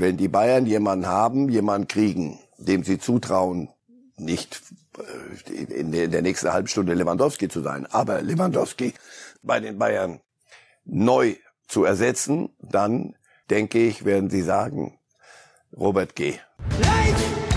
wenn die Bayern jemanden haben, jemanden kriegen, dem sie zutrauen, nicht äh, in der nächsten halben Stunde Lewandowski zu sein, aber Lewandowski bei den Bayern neu zu ersetzen, dann denke ich, werden sie sagen, Robert G. Life!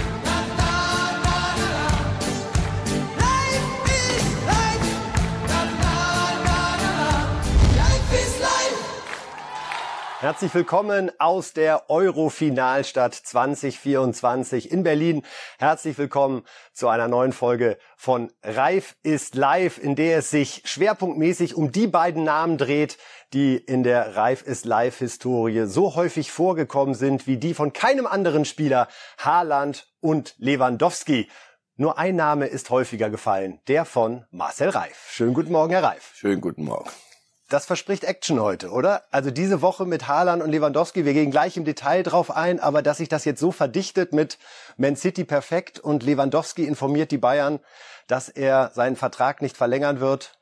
Herzlich willkommen aus der Eurofinalstadt 2024 in Berlin. Herzlich willkommen zu einer neuen Folge von Reif ist live, in der es sich schwerpunktmäßig um die beiden Namen dreht, die in der Reif ist live Historie so häufig vorgekommen sind wie die von keinem anderen Spieler, Haaland und Lewandowski. Nur ein Name ist häufiger gefallen, der von Marcel Reif. Schönen guten Morgen, Herr Reif. Schönen guten Morgen. Das verspricht Action heute, oder? Also diese Woche mit Haaland und Lewandowski, wir gehen gleich im Detail drauf ein, aber dass sich das jetzt so verdichtet mit Man City perfekt und Lewandowski informiert die Bayern, dass er seinen Vertrag nicht verlängern wird,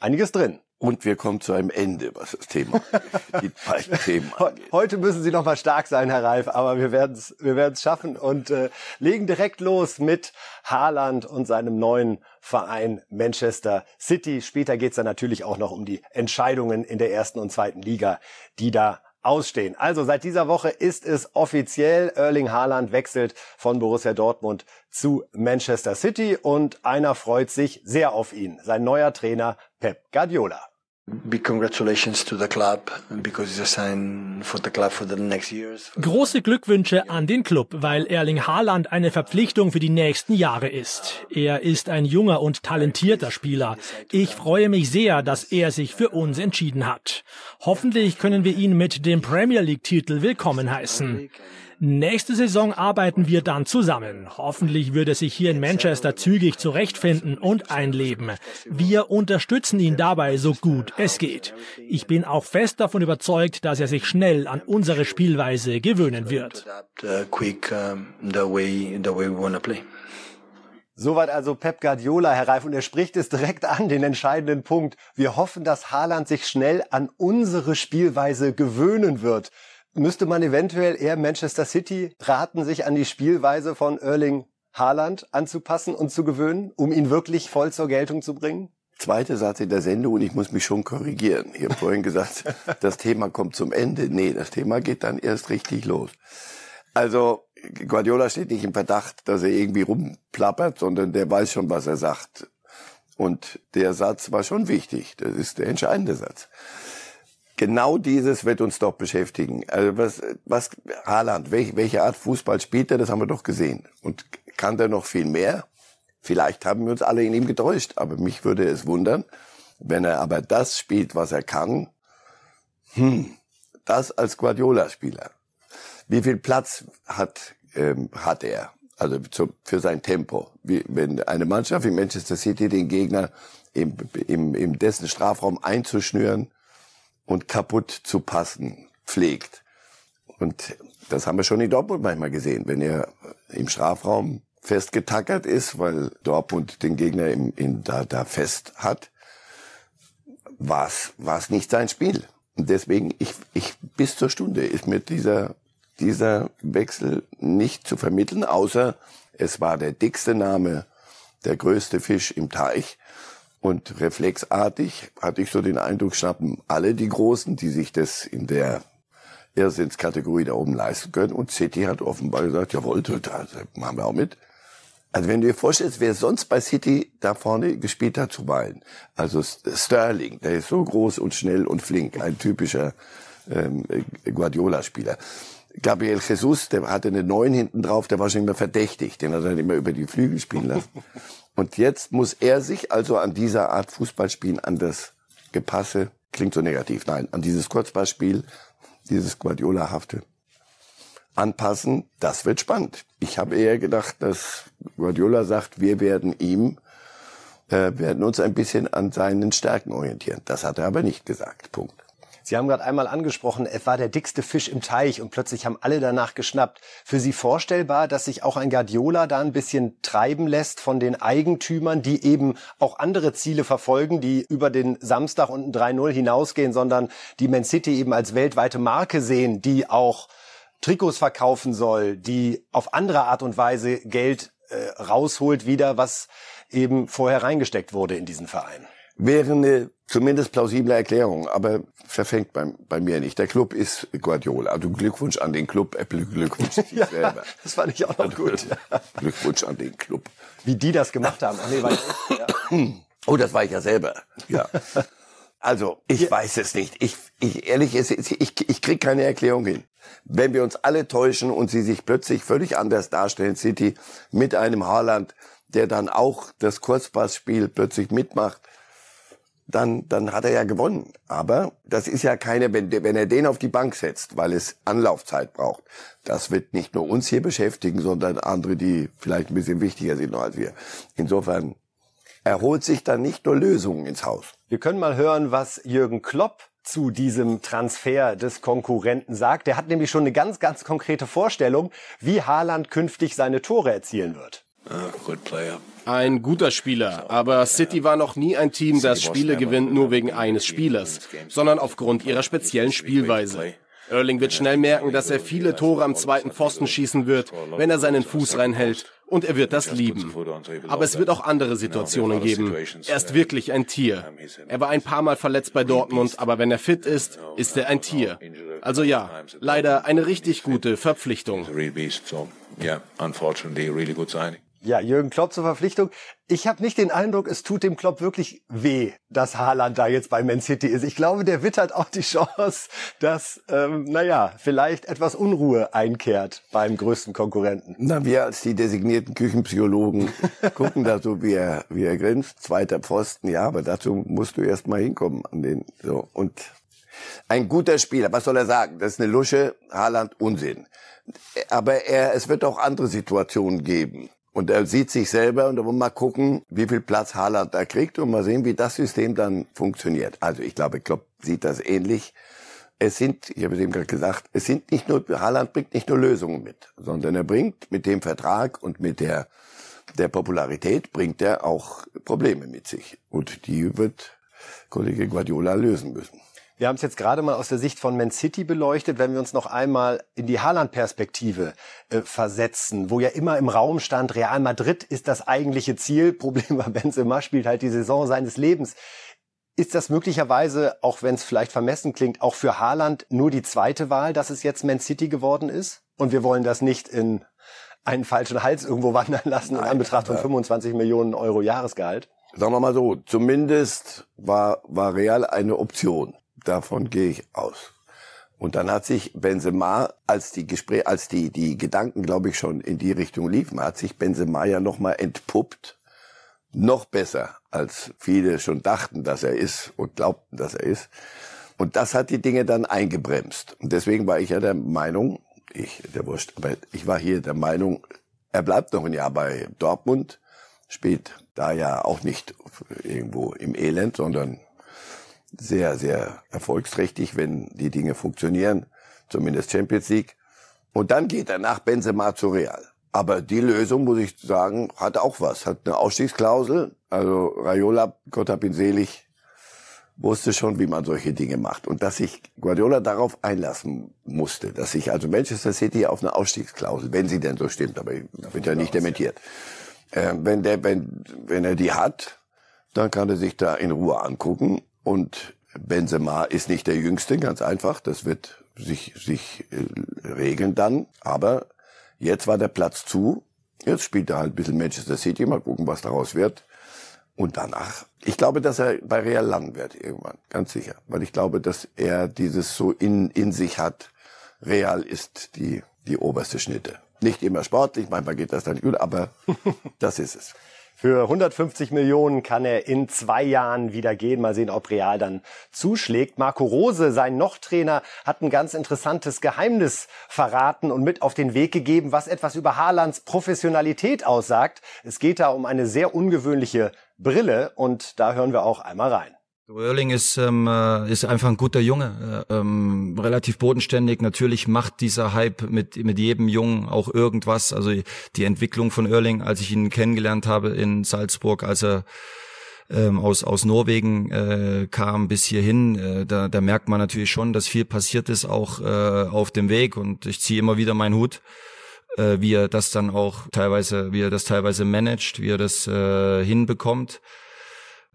einiges drin. Und wir kommen zu einem Ende, was das Thema, die beiden Themen angeht. Heute müssen Sie noch mal stark sein, Herr Reif, aber wir werden es wir werden's schaffen und äh, legen direkt los mit Haaland und seinem neuen Verein Manchester City. Später geht es dann natürlich auch noch um die Entscheidungen in der ersten und zweiten Liga, die da ausstehen. Also seit dieser Woche ist es offiziell. Erling Haaland wechselt von Borussia Dortmund zu Manchester City und einer freut sich sehr auf ihn. Sein neuer Trainer Pep Guardiola. Big congratulations to the club because it's a sign for the club for the next years. Große Glückwünsche an den Club, weil Erling Haaland eine Verpflichtung für die nächsten Jahre ist. Er ist ein junger und talentierter Spieler. Ich freue mich sehr, dass er sich für uns entschieden hat. Hoffentlich können wir ihn mit dem Premier League Titel willkommen heißen. Nächste Saison arbeiten wir dann zusammen. Hoffentlich wird er sich hier in Manchester zügig zurechtfinden und einleben. Wir unterstützen ihn dabei so gut es geht. Ich bin auch fest davon überzeugt, dass er sich schnell an unsere Spielweise gewöhnen wird. Soweit also Pep Guardiola, Herr Reif, und er spricht es direkt an, den entscheidenden Punkt. Wir hoffen, dass Haaland sich schnell an unsere Spielweise gewöhnen wird. Müsste man eventuell eher Manchester City raten, sich an die Spielweise von Erling Haaland anzupassen und zu gewöhnen, um ihn wirklich voll zur Geltung zu bringen? Zweite Satz in der Sendung und ich muss mich schon korrigieren. Ich habe vorhin gesagt, das Thema kommt zum Ende. Nee, das Thema geht dann erst richtig los. Also Guardiola steht nicht im Verdacht, dass er irgendwie rumplappert, sondern der weiß schon, was er sagt. Und der Satz war schon wichtig. Das ist der entscheidende Satz. Genau dieses wird uns doch beschäftigen. Also was, was Haaland, welche, welche Art Fußball spielt er, das haben wir doch gesehen. Und kann der noch viel mehr? Vielleicht haben wir uns alle in ihm getäuscht, aber mich würde es wundern, wenn er aber das spielt, was er kann. Hm, das als Guardiola-Spieler. Wie viel Platz hat ähm, hat er? Also zu, für sein Tempo. Wie, wenn eine Mannschaft wie Manchester City den Gegner im, im, im dessen Strafraum einzuschnüren und kaputt zu passen pflegt. Und das haben wir schon in Dortmund manchmal gesehen, wenn er im Strafraum festgetackert ist, weil Dortmund den Gegner im, in, da, da fest hat, war es nicht sein Spiel. Und deswegen, ich, ich, bis zur Stunde ist mir dieser, dieser Wechsel nicht zu vermitteln, außer es war der dickste Name, der größte Fisch im Teich. Und reflexartig hatte ich so den Eindruck, schnappen alle die Großen, die sich das in der Irrsinnskategorie da oben leisten können. Und City hat offenbar gesagt, jawohl, da machen wir auch mit. Also wenn du dir vorstellst, wer sonst bei City da vorne gespielt hat zuweilen, also Sterling, der ist so groß und schnell und flink, ein typischer ähm, Guardiola-Spieler. Gabriel Jesus, der hatte eine Neun hinten drauf, der war schon immer verdächtig, den hat er immer über die Flügel spielen lassen. Und jetzt muss er sich also an dieser Art Fußballspielen, an das Gepasse, klingt so negativ, nein, an dieses Kurzballspiel, dieses Guardiola-hafte anpassen. Das wird spannend. Ich habe eher gedacht, dass Guardiola sagt, wir werden ihm, äh, werden uns ein bisschen an seinen Stärken orientieren. Das hat er aber nicht gesagt. Punkt. Sie haben gerade einmal angesprochen, es war der dickste Fisch im Teich und plötzlich haben alle danach geschnappt. Für Sie vorstellbar, dass sich auch ein Guardiola da ein bisschen treiben lässt von den Eigentümern, die eben auch andere Ziele verfolgen, die über den Samstag und ein 3-0 hinausgehen, sondern die Man City eben als weltweite Marke sehen, die auch Trikots verkaufen soll, die auf andere Art und Weise Geld äh, rausholt wieder, was eben vorher reingesteckt wurde in diesen Verein. Wäre eine zumindest plausible Erklärung, aber verfängt bei, bei mir nicht. Der Club ist Guardiola. Also Glückwunsch an den Club, Apple äh, Glückwunsch ja, selber. Das fand ich auch noch also, gut. Glückwunsch an den Club. Wie die das gemacht haben. Ach nee, war ich, ja. Oh, das war ich ja selber. Ja. Also, ich ja. weiß es nicht. Ich, ich ehrlich, ich, ich, ich krieg keine Erklärung hin. Wenn wir uns alle täuschen und sie sich plötzlich völlig anders darstellen, City, mit einem Haaland, der dann auch das Kurzpassspiel plötzlich mitmacht, dann, dann hat er ja gewonnen. Aber das ist ja keine, wenn, wenn er den auf die Bank setzt, weil es Anlaufzeit braucht, das wird nicht nur uns hier beschäftigen, sondern andere, die vielleicht ein bisschen wichtiger sind als wir. Insofern erholt sich dann nicht nur Lösungen ins Haus. Wir können mal hören, was Jürgen Klopp zu diesem Transfer des Konkurrenten sagt. Der hat nämlich schon eine ganz, ganz konkrete Vorstellung, wie Haaland künftig seine Tore erzielen wird. Ein guter Spieler, aber City war noch nie ein Team, das Spiele gewinnt nur wegen eines Spielers, sondern aufgrund ihrer speziellen Spielweise. Erling wird schnell merken, dass er viele Tore am zweiten Pfosten schießen wird, wenn er seinen Fuß reinhält. Und er wird das lieben. Aber es wird auch andere Situationen geben. Er ist wirklich ein Tier. Er war ein paar Mal verletzt bei Dortmund, aber wenn er fit ist, ist er ein Tier. Also ja, leider eine richtig gute Verpflichtung. Ja, Jürgen Klopp zur Verpflichtung. Ich habe nicht den Eindruck, es tut dem Klopp wirklich weh, dass Haaland da jetzt bei Man City ist. Ich glaube, der wittert auch die Chance, dass, ähm, naja, vielleicht etwas Unruhe einkehrt beim größten Konkurrenten. Na, wir als die designierten Küchenpsychologen gucken da so, wie er, wie er grinst. Zweiter Pfosten, ja, aber dazu musst du erst mal hinkommen an den, so. Und ein guter Spieler, was soll er sagen? Das ist eine Lusche, Haaland, Unsinn. Aber er, es wird auch andere Situationen geben und er sieht sich selber und er will mal gucken, wie viel Platz Haaland da kriegt und mal sehen, wie das System dann funktioniert. Also ich glaube, Klopp sieht das ähnlich. Es sind, ich habe es eben gerade gesagt, es sind nicht nur, Haaland bringt nicht nur Lösungen mit, sondern er bringt mit dem Vertrag und mit der, der Popularität bringt er auch Probleme mit sich. Und die wird Kollege Guardiola lösen müssen. Wir haben es jetzt gerade mal aus der Sicht von Man City beleuchtet, wenn wir uns noch einmal in die Haaland-Perspektive äh, versetzen, wo ja immer im Raum stand, Real Madrid ist das eigentliche Ziel. Problem war, Benzema spielt halt die Saison seines Lebens. Ist das möglicherweise, auch wenn es vielleicht vermessen klingt, auch für Haaland nur die zweite Wahl, dass es jetzt Man City geworden ist? Und wir wollen das nicht in einen falschen Hals irgendwo wandern lassen Nein, in Anbetracht von 25 Millionen Euro Jahresgehalt? Sagen wir mal so, zumindest war, war Real eine Option. Davon gehe ich aus. Und dann hat sich Benzema, als die Gespräche, als die, die Gedanken, glaube ich, schon in die Richtung liefen, hat sich Benzema ja nochmal entpuppt. Noch besser, als viele schon dachten, dass er ist und glaubten, dass er ist. Und das hat die Dinge dann eingebremst. Und deswegen war ich ja der Meinung, ich, der Wurscht, aber ich war hier der Meinung, er bleibt noch ein Jahr bei Dortmund, spielt da ja auch nicht irgendwo im Elend, sondern sehr, sehr erfolgsträchtig, wenn die Dinge funktionieren, zumindest Champions League. Und dann geht er nach Benzema zu Real. Aber die Lösung, muss ich sagen, hat auch was. Hat eine Ausstiegsklausel. Also Raiola, Gott hab ihn selig, wusste schon, wie man solche Dinge macht. Und dass sich Guardiola darauf einlassen musste, dass sich also Manchester City auf eine Ausstiegsklausel, wenn sie denn so stimmt, aber wird ja nicht dementiert, äh, wenn, der, wenn, wenn er die hat, dann kann er sich da in Ruhe angucken und Benzema ist nicht der Jüngste, ganz einfach. Das wird sich, sich äh, regeln dann. Aber jetzt war der Platz zu. Jetzt spielt er halt ein bisschen Manchester City. Mal gucken, was daraus wird. Und danach, ich glaube, dass er bei Real landen wird irgendwann. Ganz sicher. Weil ich glaube, dass er dieses so in, in sich hat. Real ist die, die oberste Schnitte. Nicht immer sportlich, manchmal geht das dann gut, aber das ist es. Für 150 Millionen kann er in zwei Jahren wieder gehen. Mal sehen, ob Real dann zuschlägt. Marco Rose, sein Noch-Trainer, hat ein ganz interessantes Geheimnis verraten und mit auf den Weg gegeben, was etwas über Haalands Professionalität aussagt. Es geht da um eine sehr ungewöhnliche Brille und da hören wir auch einmal rein. Erling ist, ähm, äh, ist einfach ein guter Junge, äh, ähm, relativ bodenständig. Natürlich macht dieser Hype mit, mit jedem Jungen auch irgendwas. Also die Entwicklung von Erling, als ich ihn kennengelernt habe in Salzburg, als er ähm, aus, aus Norwegen äh, kam bis hierhin, äh, da, da merkt man natürlich schon, dass viel passiert ist, auch äh, auf dem Weg. Und ich ziehe immer wieder meinen Hut, äh, wie er das dann auch teilweise, wie er das teilweise managt, wie er das äh, hinbekommt.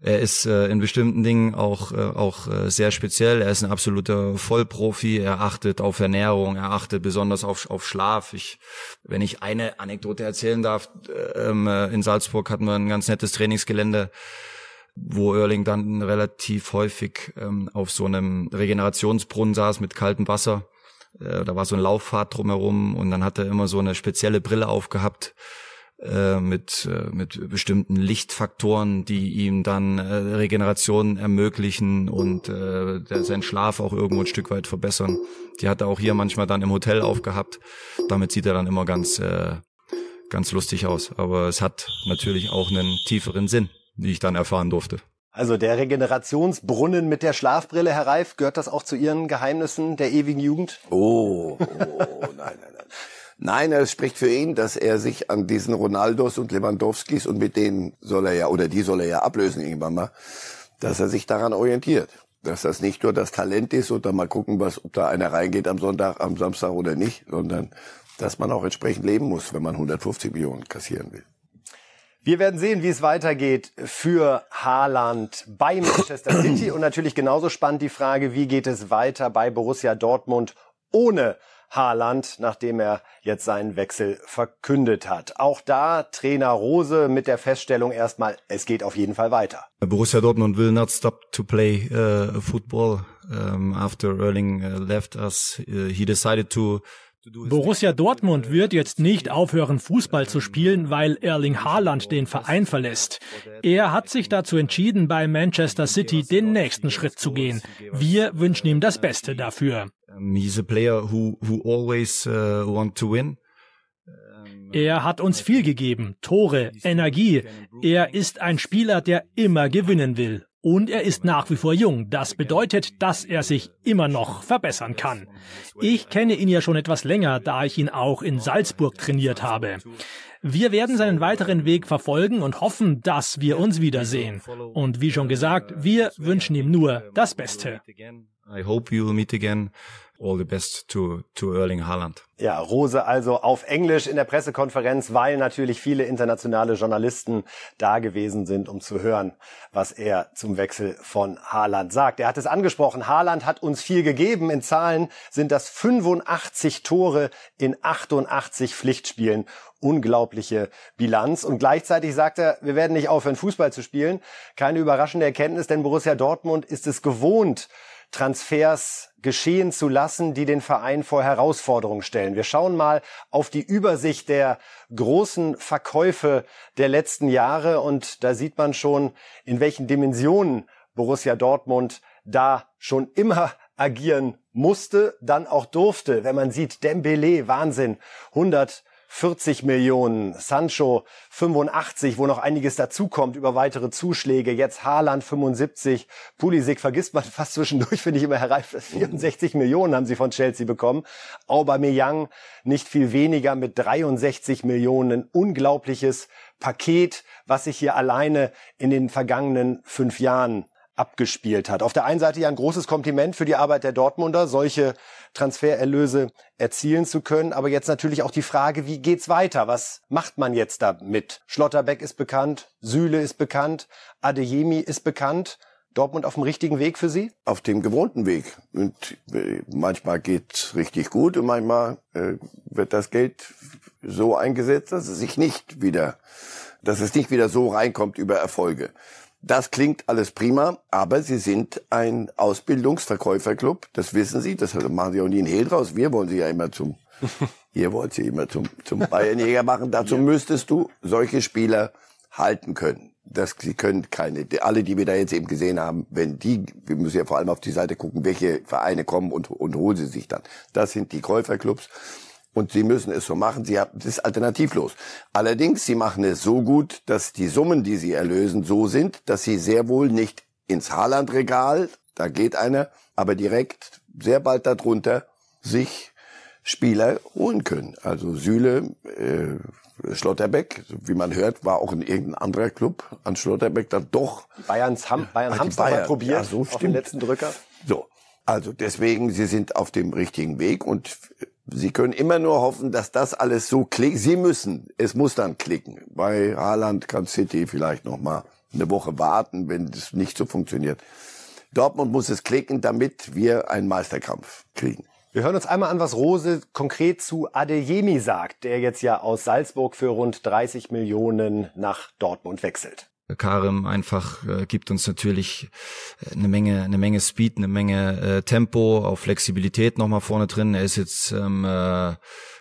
Er ist äh, in bestimmten Dingen auch, äh, auch äh, sehr speziell. Er ist ein absoluter Vollprofi. Er achtet auf Ernährung. Er achtet besonders auf, auf Schlaf. Ich, wenn ich eine Anekdote erzählen darf, ähm, äh, in Salzburg hatten wir ein ganz nettes Trainingsgelände, wo Erling dann relativ häufig ähm, auf so einem Regenerationsbrunnen saß mit kaltem Wasser. Äh, da war so ein Laufpfad drumherum und dann hat er immer so eine spezielle Brille aufgehabt äh, mit, äh, mit bestimmten Lichtfaktoren, die ihm dann äh, Regeneration ermöglichen und äh, der, seinen Schlaf auch irgendwo ein Stück weit verbessern. Die hat er auch hier manchmal dann im Hotel aufgehabt. Damit sieht er dann immer ganz, äh, ganz lustig aus. Aber es hat natürlich auch einen tieferen Sinn, wie ich dann erfahren durfte. Also der Regenerationsbrunnen mit der Schlafbrille, Herr Reif, gehört das auch zu Ihren Geheimnissen der ewigen Jugend? Oh, oh nein, nein, nein. Nein, es spricht für ihn, dass er sich an diesen Ronaldos und Lewandowskis und mit denen soll er ja, oder die soll er ja ablösen irgendwann mal, dass er sich daran orientiert. Dass das nicht nur das Talent ist und dann mal gucken, was, ob da einer reingeht am Sonntag, am Samstag oder nicht, sondern dass man auch entsprechend leben muss, wenn man 150 Millionen kassieren will. Wir werden sehen, wie es weitergeht für Haaland bei Manchester City und natürlich genauso spannend die Frage, wie geht es weiter bei Borussia Dortmund ohne Haaland, nachdem er jetzt seinen Wechsel verkündet hat. Auch da Trainer Rose mit der Feststellung erstmal, es geht auf jeden Fall weiter. Borussia Dortmund will not stop to play uh, football um, after Erling uh, left us. Uh, he decided to Borussia Dortmund wird jetzt nicht aufhören, Fußball zu spielen, weil Erling Haaland den Verein verlässt. Er hat sich dazu entschieden, bei Manchester City den nächsten Schritt zu gehen. Wir wünschen ihm das Beste dafür. To win. Er hat uns viel gegeben, Tore, Energie. Er ist ein Spieler, der immer gewinnen will. Und er ist nach wie vor jung. Das bedeutet, dass er sich immer noch verbessern kann. Ich kenne ihn ja schon etwas länger, da ich ihn auch in Salzburg trainiert habe. Wir werden seinen weiteren Weg verfolgen und hoffen, dass wir uns wiedersehen. Und wie schon gesagt, wir wünschen ihm nur das Beste. I hope you will meet again all the best to, to Erling Haaland. Ja, Rose also auf Englisch in der Pressekonferenz, weil natürlich viele internationale Journalisten da gewesen sind, um zu hören, was er zum Wechsel von Haaland sagt. Er hat es angesprochen, Haaland hat uns viel gegeben. In Zahlen sind das 85 Tore in 88 Pflichtspielen. Unglaubliche Bilanz. Und gleichzeitig sagt er, wir werden nicht aufhören, Fußball zu spielen. Keine überraschende Erkenntnis, denn Borussia Dortmund ist es gewohnt, Transfers geschehen zu lassen, die den Verein vor Herausforderungen stellen. Wir schauen mal auf die Übersicht der großen Verkäufe der letzten Jahre und da sieht man schon, in welchen Dimensionen Borussia Dortmund da schon immer agieren musste, dann auch durfte. Wenn man sieht, Dembele, Wahnsinn, 100 40 Millionen, Sancho 85, wo noch einiges dazukommt über weitere Zuschläge, jetzt Haaland 75, Pulisic vergisst man fast zwischendurch, finde ich immer Reif, 64 Millionen haben sie von Chelsea bekommen, Aubameyang nicht viel weniger mit 63 Millionen, unglaubliches Paket, was sich hier alleine in den vergangenen fünf Jahren abgespielt hat. Auf der einen Seite ja ein großes Kompliment für die Arbeit der Dortmunder, solche Transfererlöse erzielen zu können. Aber jetzt natürlich auch die Frage, wie geht's weiter? Was macht man jetzt damit? Schlotterbeck ist bekannt, Süle ist bekannt, Adeyemi ist bekannt. Dortmund auf dem richtigen Weg für Sie? Auf dem gewohnten Weg. Und äh, manchmal geht's richtig gut und manchmal äh, wird das Geld so eingesetzt, dass es sich nicht wieder, dass es nicht wieder so reinkommt über Erfolge. Das klingt alles prima, aber Sie sind ein Ausbildungsverkäuferclub. Das wissen Sie. Das machen Sie auch nie in Hehl draus. Wir wollen Sie ja immer zum, ihr wollt Sie immer zum, zum Bayernjäger machen. Dazu müsstest du solche Spieler halten können. Das, sie können keine, alle, die wir da jetzt eben gesehen haben, wenn die, wir müssen ja vor allem auf die Seite gucken, welche Vereine kommen und, und holen sie sich dann. Das sind die Käuferclubs. Und sie müssen es so machen. Sie haben, das ist alternativlos. Allerdings, sie machen es so gut, dass die Summen, die sie erlösen, so sind, dass sie sehr wohl nicht ins Haaland-Regal, da geht einer, aber direkt sehr bald darunter sich Spieler holen können. Also Süle, äh, Schlotterbeck, wie man hört, war auch in irgendein anderer Club an Schlotterbeck dann doch. Bayerns haben Bayern haben es mal probiert ja, so auf den letzten Drücker. So, also deswegen, sie sind auf dem richtigen Weg und sie können immer nur hoffen, dass das alles so klickt. Sie müssen, es muss dann klicken. Bei Haaland kann City vielleicht noch mal eine Woche warten, wenn es nicht so funktioniert. Dortmund muss es klicken, damit wir einen Meisterkampf kriegen. Wir hören uns einmal an, was Rose konkret zu Adeyemi sagt, der jetzt ja aus Salzburg für rund 30 Millionen nach Dortmund wechselt. Karim einfach äh, gibt uns natürlich äh, eine Menge, eine Menge Speed, eine Menge äh, Tempo, auch Flexibilität nochmal vorne drin. Er ist jetzt ähm, äh,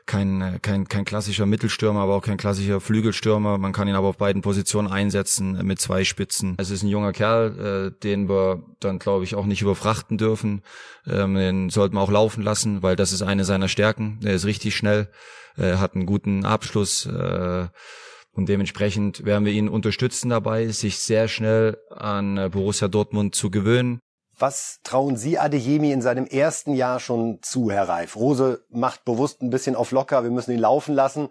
kein, kein, kein klassischer Mittelstürmer, aber auch kein klassischer Flügelstürmer. Man kann ihn aber auf beiden Positionen einsetzen äh, mit zwei Spitzen. Es ist ein junger Kerl, äh, den wir dann, glaube ich, auch nicht überfrachten dürfen. Ähm, den sollten wir auch laufen lassen, weil das ist eine seiner Stärken. Er ist richtig schnell, äh, hat einen guten Abschluss. Äh, und dementsprechend werden wir ihn unterstützen dabei, sich sehr schnell an äh, Borussia Dortmund zu gewöhnen. Was trauen Sie Adeyemi in seinem ersten Jahr schon zu, Herr Reif? Rose macht bewusst ein bisschen auf locker, wir müssen ihn laufen lassen.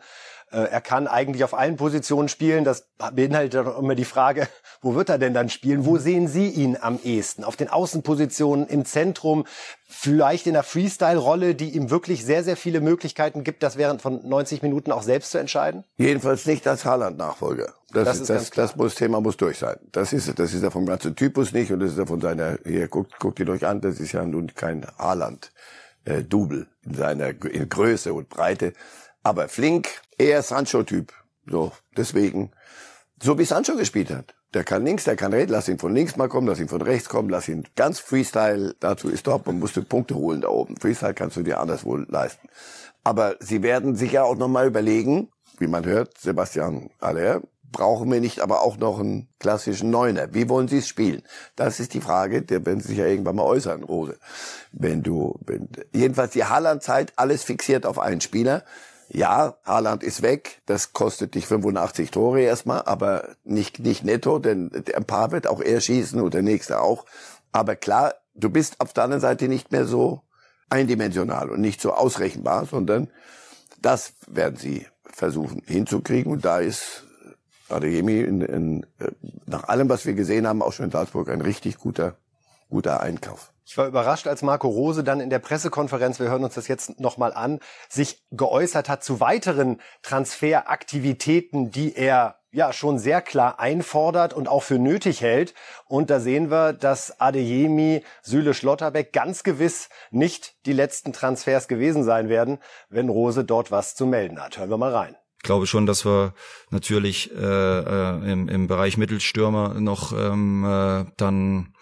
Äh, er kann eigentlich auf allen Positionen spielen. Das beinhaltet auch immer die Frage, wo wird er denn dann spielen? Wo sehen Sie ihn am ehesten? Auf den Außenpositionen, im Zentrum, vielleicht in der Freestyle-Rolle, die ihm wirklich sehr, sehr viele Möglichkeiten gibt, das während von 90 Minuten auch selbst zu entscheiden? Jedenfalls nicht als Haaland-Nachfolger. Das, das, ist das, das muss, Thema muss durch sein. Das ist, das ist er vom ganzen Typus nicht und das ist er von seiner, hier, guckt, guckt ihn euch an, das ist ja nun kein Haaland. Äh, Double in seiner in Größe und Breite. Aber flink, eher Sancho-Typ. So, deswegen, so wie Sancho gespielt hat. Der kann links, der kann rechts, lass ihn von links mal kommen, lass ihn von rechts kommen, lass ihn ganz Freestyle, dazu ist Dortmund, musst du Punkte holen da oben. Freestyle kannst du dir anderswo leisten. Aber sie werden sich ja auch nochmal überlegen, wie man hört, Sebastian Aller, brauchen wir nicht aber auch noch einen klassischen Neuner? Wie wollen Sie es spielen? Das ist die Frage, der werden Sie sich ja irgendwann mal äußern, Rose. Wenn du, wenn, jedenfalls die Haaland-Zeit, alles fixiert auf einen Spieler. Ja, Haaland ist weg, das kostet dich 85 Tore erstmal, aber nicht, nicht netto, denn ein paar wird auch er schießen und der nächste auch. Aber klar, du bist auf der anderen Seite nicht mehr so eindimensional und nicht so ausrechenbar, sondern das werden sie versuchen hinzukriegen und da ist Adeyemi in, in, nach allem, was wir gesehen haben, auch schon in Salzburg ein richtig guter, guter Einkauf. Ich war überrascht, als Marco Rose dann in der Pressekonferenz, wir hören uns das jetzt nochmal an, sich geäußert hat zu weiteren Transferaktivitäten, die er ja schon sehr klar einfordert und auch für nötig hält. Und da sehen wir, dass Adeyemi, Süle Schlotterbeck ganz gewiss nicht die letzten Transfers gewesen sein werden, wenn Rose dort was zu melden hat. Hören wir mal rein. Ich glaube schon, dass wir natürlich äh, äh, im, im Bereich Mittelstürmer noch ähm, äh, dann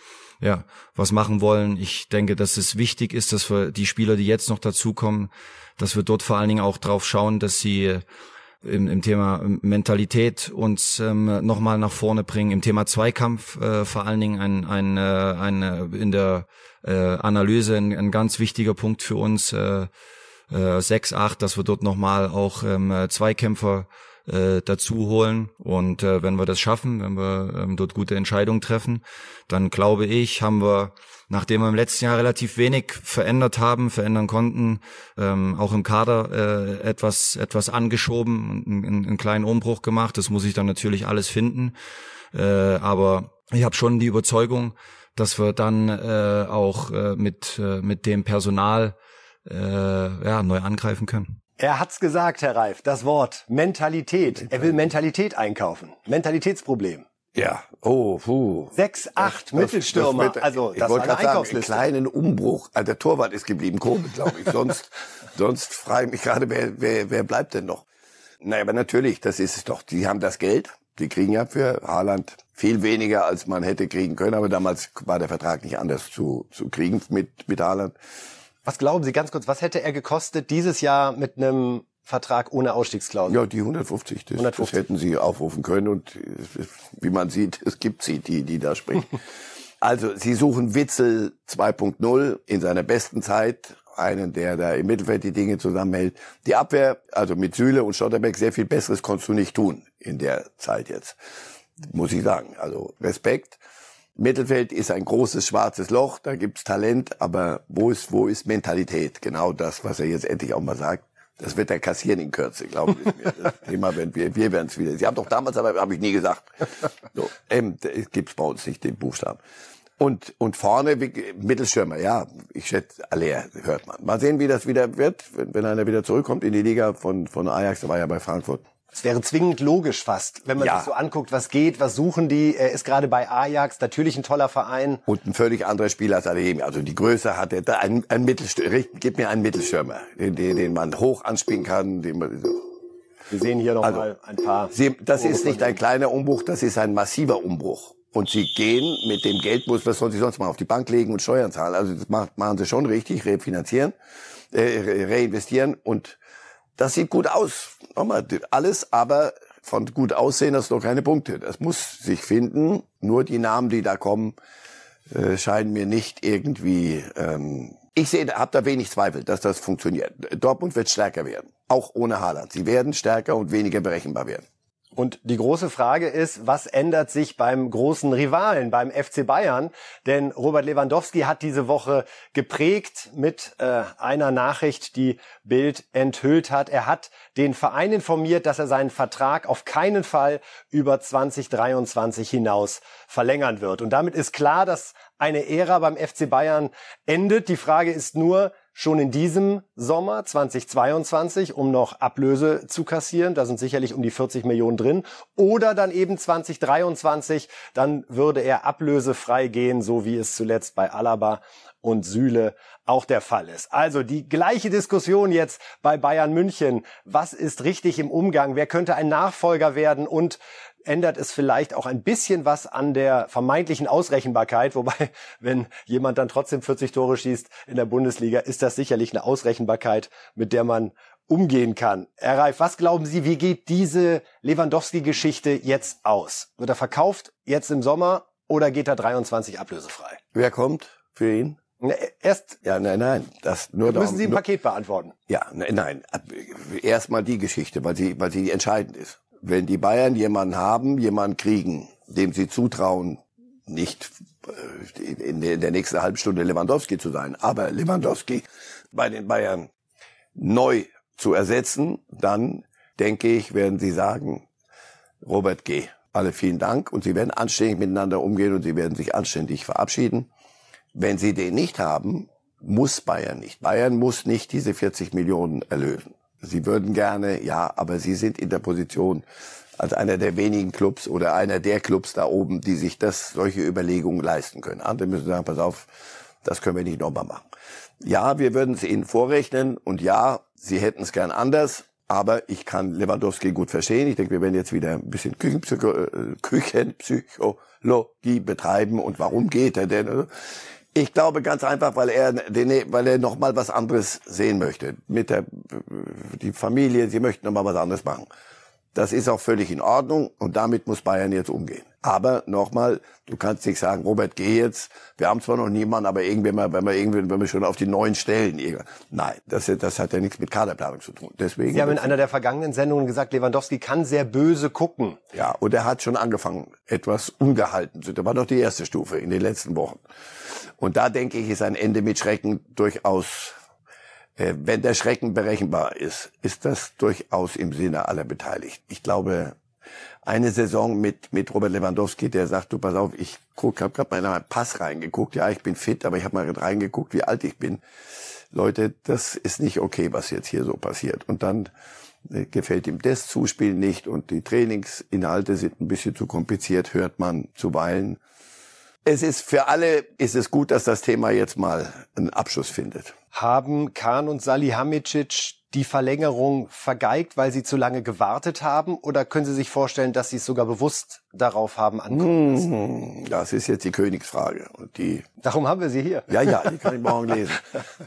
ja, was machen wollen. Ich denke, dass es wichtig ist, dass wir die Spieler, die jetzt noch dazukommen, dass wir dort vor allen Dingen auch drauf schauen, dass sie im, im Thema Mentalität uns ähm, nochmal nach vorne bringen, im Thema Zweikampf äh, vor allen Dingen ein, ein, äh, ein äh, in der äh, Analyse ein, ein ganz wichtiger Punkt für uns, äh, äh, 6, 8, dass wir dort nochmal auch ähm, Zweikämpfer äh, dazu holen. Und äh, wenn wir das schaffen, wenn wir ähm, dort gute Entscheidungen treffen, dann glaube ich, haben wir, nachdem wir im letzten Jahr relativ wenig verändert haben, verändern konnten, ähm, auch im Kader äh, etwas, etwas angeschoben, einen, einen kleinen Umbruch gemacht. Das muss ich dann natürlich alles finden. Äh, aber ich habe schon die Überzeugung, dass wir dann äh, auch äh, mit, äh, mit dem Personal äh, ja, neu angreifen können. Er hat's gesagt, Herr Reif, das Wort Mentalität. Er will Mentalität einkaufen. Mentalitätsproblem. Ja, oh, puh. Sechs, acht das, Mittelstürmer. Das, also, das ich wollte gerade sagen, einen kleinen Umbruch. Also, der Torwart ist geblieben, komisch, glaube ich. Sonst, sonst frage ich mich gerade, wer, wer, wer bleibt denn noch? Naja, aber natürlich, das ist es doch. Die haben das Geld. Die kriegen ja für Haaland viel weniger, als man hätte kriegen können. Aber damals war der Vertrag nicht anders zu, zu kriegen mit, mit Haaland. Was glauben Sie ganz kurz, was hätte er gekostet dieses Jahr mit einem Vertrag ohne Ausstiegsklausel? Ja, die 150, das, 150. das hätten Sie aufrufen können und wie man sieht, es gibt sie, die, die da springen. also, Sie suchen Witzel 2.0 in seiner besten Zeit, einen, der da im Mittelfeld die Dinge zusammenhält. Die Abwehr, also mit Süle und Schotterbeck, sehr viel Besseres konntest du nicht tun in der Zeit jetzt. Muss ich sagen. Also Respekt. Mittelfeld ist ein großes schwarzes Loch, da gibt's Talent, aber wo ist, wo ist Mentalität? Genau das, was er jetzt endlich auch mal sagt. Das wird er kassieren in Kürze, glaube ich Thema, wenn wir, wir werden es wieder. Sie haben doch damals, aber habe ich nie gesagt. So, ähm, es gibt's bei uns nicht den Buchstaben. Und, und vorne Mittelstürmer, ja, ich schätze, Aller hört man. Mal sehen, wie das wieder wird, wenn, wenn einer wieder zurückkommt in die Liga von, von Ajax, der war ja bei Frankfurt. Es wäre zwingend logisch fast, wenn man Ja. sich so anguckt, was geht, was suchen die. Er ist gerade bei Ajax, natürlich ein toller Verein. Und ein völlig anderer Spieler als Adeyemi. Also die Größe hat er, da ein, ein Mittelstürmer, gib mir einen Mittelstürmer, den, den, man hoch anspielen kann, den man, Wir sehen hier noch Also, mal ein paar. Sie, das ist nicht ein kleiner Umbruch, das ist ein massiver Umbruch. Und sie gehen mit dem Geldbus, was sollen sie sonst mal auf die Bank legen und Steuern zahlen? Also das machen sie schon richtig, refinanzieren, äh, re- reinvestieren und das sieht gut aus. Nochmal, alles, aber von gut aussehen das noch keine Punkte. Das muss sich finden. Nur die Namen, die da kommen, äh, scheinen mir nicht irgendwie. Ähm, ich sehe, habe da wenig Zweifel, dass das funktioniert. Dortmund wird stärker werden, auch ohne Haaland. Sie werden stärker und weniger berechenbar werden. Und die große Frage ist, was ändert sich beim großen Rivalen, beim FC Bayern? Denn Robert Lewandowski hat diese Woche geprägt mit äh, einer Nachricht, die Bild enthüllt hat. Er hat den Verein informiert, dass er seinen Vertrag auf keinen Fall über 2023 hinaus verlängern wird. Und damit ist klar, dass eine Ära beim FC Bayern endet. Die Frage ist nur, schon in diesem Sommer 2022, um noch Ablöse zu kassieren. Da sind sicherlich um die 40 Millionen drin. Oder dann eben 2023, dann würde er ablösefrei gehen, so wie es zuletzt bei Alaba und Süle auch der Fall ist. Also die gleiche Diskussion jetzt bei Bayern München. Was ist richtig im Umgang? Wer könnte ein Nachfolger werden? Und ändert es vielleicht auch ein bisschen was an der vermeintlichen Ausrechenbarkeit. Wobei, wenn jemand dann trotzdem 40 Tore schießt in der Bundesliga, ist das sicherlich eine Ausrechenbarkeit, mit der man umgehen kann. Herr Reif, was glauben Sie, wie geht diese Lewandowski-Geschichte jetzt aus? Wird er verkauft jetzt im Sommer oder geht er 23 ablösefrei? Wer kommt für ihn? Ne, Erst Ja, nein, nein. Das nur müssen Sie ein Paket beantworten. Ja, nein, nein. Erstmal die Geschichte, weil sie, weil sie entscheidend ist. Wenn die Bayern jemanden haben, jemanden kriegen, dem sie zutrauen, nicht äh, in der nächsten halben Stunde Lewandowski zu sein, aber Lewandowski bei den Bayern neu zu ersetzen, dann denke ich, werden sie sagen, Robert G. Alle vielen Dank und sie werden anständig miteinander umgehen und sie werden sich anständig verabschieden. Wenn sie den nicht haben, muss Bayern nicht. Bayern muss nicht diese 40 Millionen erlösen. Sie würden gerne, ja, aber sie sind in der Position als einer der wenigen Clubs oder einer der Clubs da oben, die sich das, solche Überlegungen leisten können. Andere müssen sagen, pass auf, das können wir nicht nochmal machen. Ja, wir würden es ihnen vorrechnen und ja, sie hätten es gern anders, aber ich kann Lewandowski gut verstehen. Ich denke, wir werden jetzt wieder ein bisschen äh, Küchenpsychologie betreiben und warum geht er denn? Ich glaube ganz einfach, weil er, den, weil er noch mal was anderes sehen möchte. Mit der, die Familie, sie möchten noch mal was anderes machen. Das ist auch völlig in Ordnung und damit muss Bayern jetzt umgehen. Aber nochmal, du kannst nicht sagen, Robert, geh jetzt. Wir haben zwar noch niemanden, aber irgendwie wenn wir irgendwie, wenn wir schon auf die neuen Stellen. Nein, das, das hat ja nichts mit Kaderplanung zu tun. Deswegen. Sie haben in einer der vergangenen Sendungen gesagt, Lewandowski kann sehr böse gucken. Ja, und er hat schon angefangen, etwas ungehalten zu. Das war doch die erste Stufe in den letzten Wochen. Und da denke ich, ist ein Ende mit Schrecken durchaus, äh, wenn der Schrecken berechenbar ist, ist das durchaus im Sinne aller Beteiligten. Ich glaube, eine Saison mit mit Robert Lewandowski, der sagt, du pass auf, ich guck, hab gerade mal Pass reingeguckt, ja, ich bin fit, aber ich habe mal reingeguckt, wie alt ich bin. Leute, das ist nicht okay, was jetzt hier so passiert. Und dann äh, gefällt ihm das Zuspiel nicht und die Trainingsinhalte sind ein bisschen zu kompliziert, hört man zuweilen. Es ist für alle ist es gut, dass das Thema jetzt mal einen Abschluss findet. Haben Kahn und Salihamidzic die Verlängerung vergeigt, weil sie zu lange gewartet haben? Oder können Sie sich vorstellen, dass Sie es sogar bewusst darauf haben ankommen lassen? Hm, Das ist jetzt die Königsfrage und die Darum haben wir Sie hier. ja ja, die kann ich morgen lesen.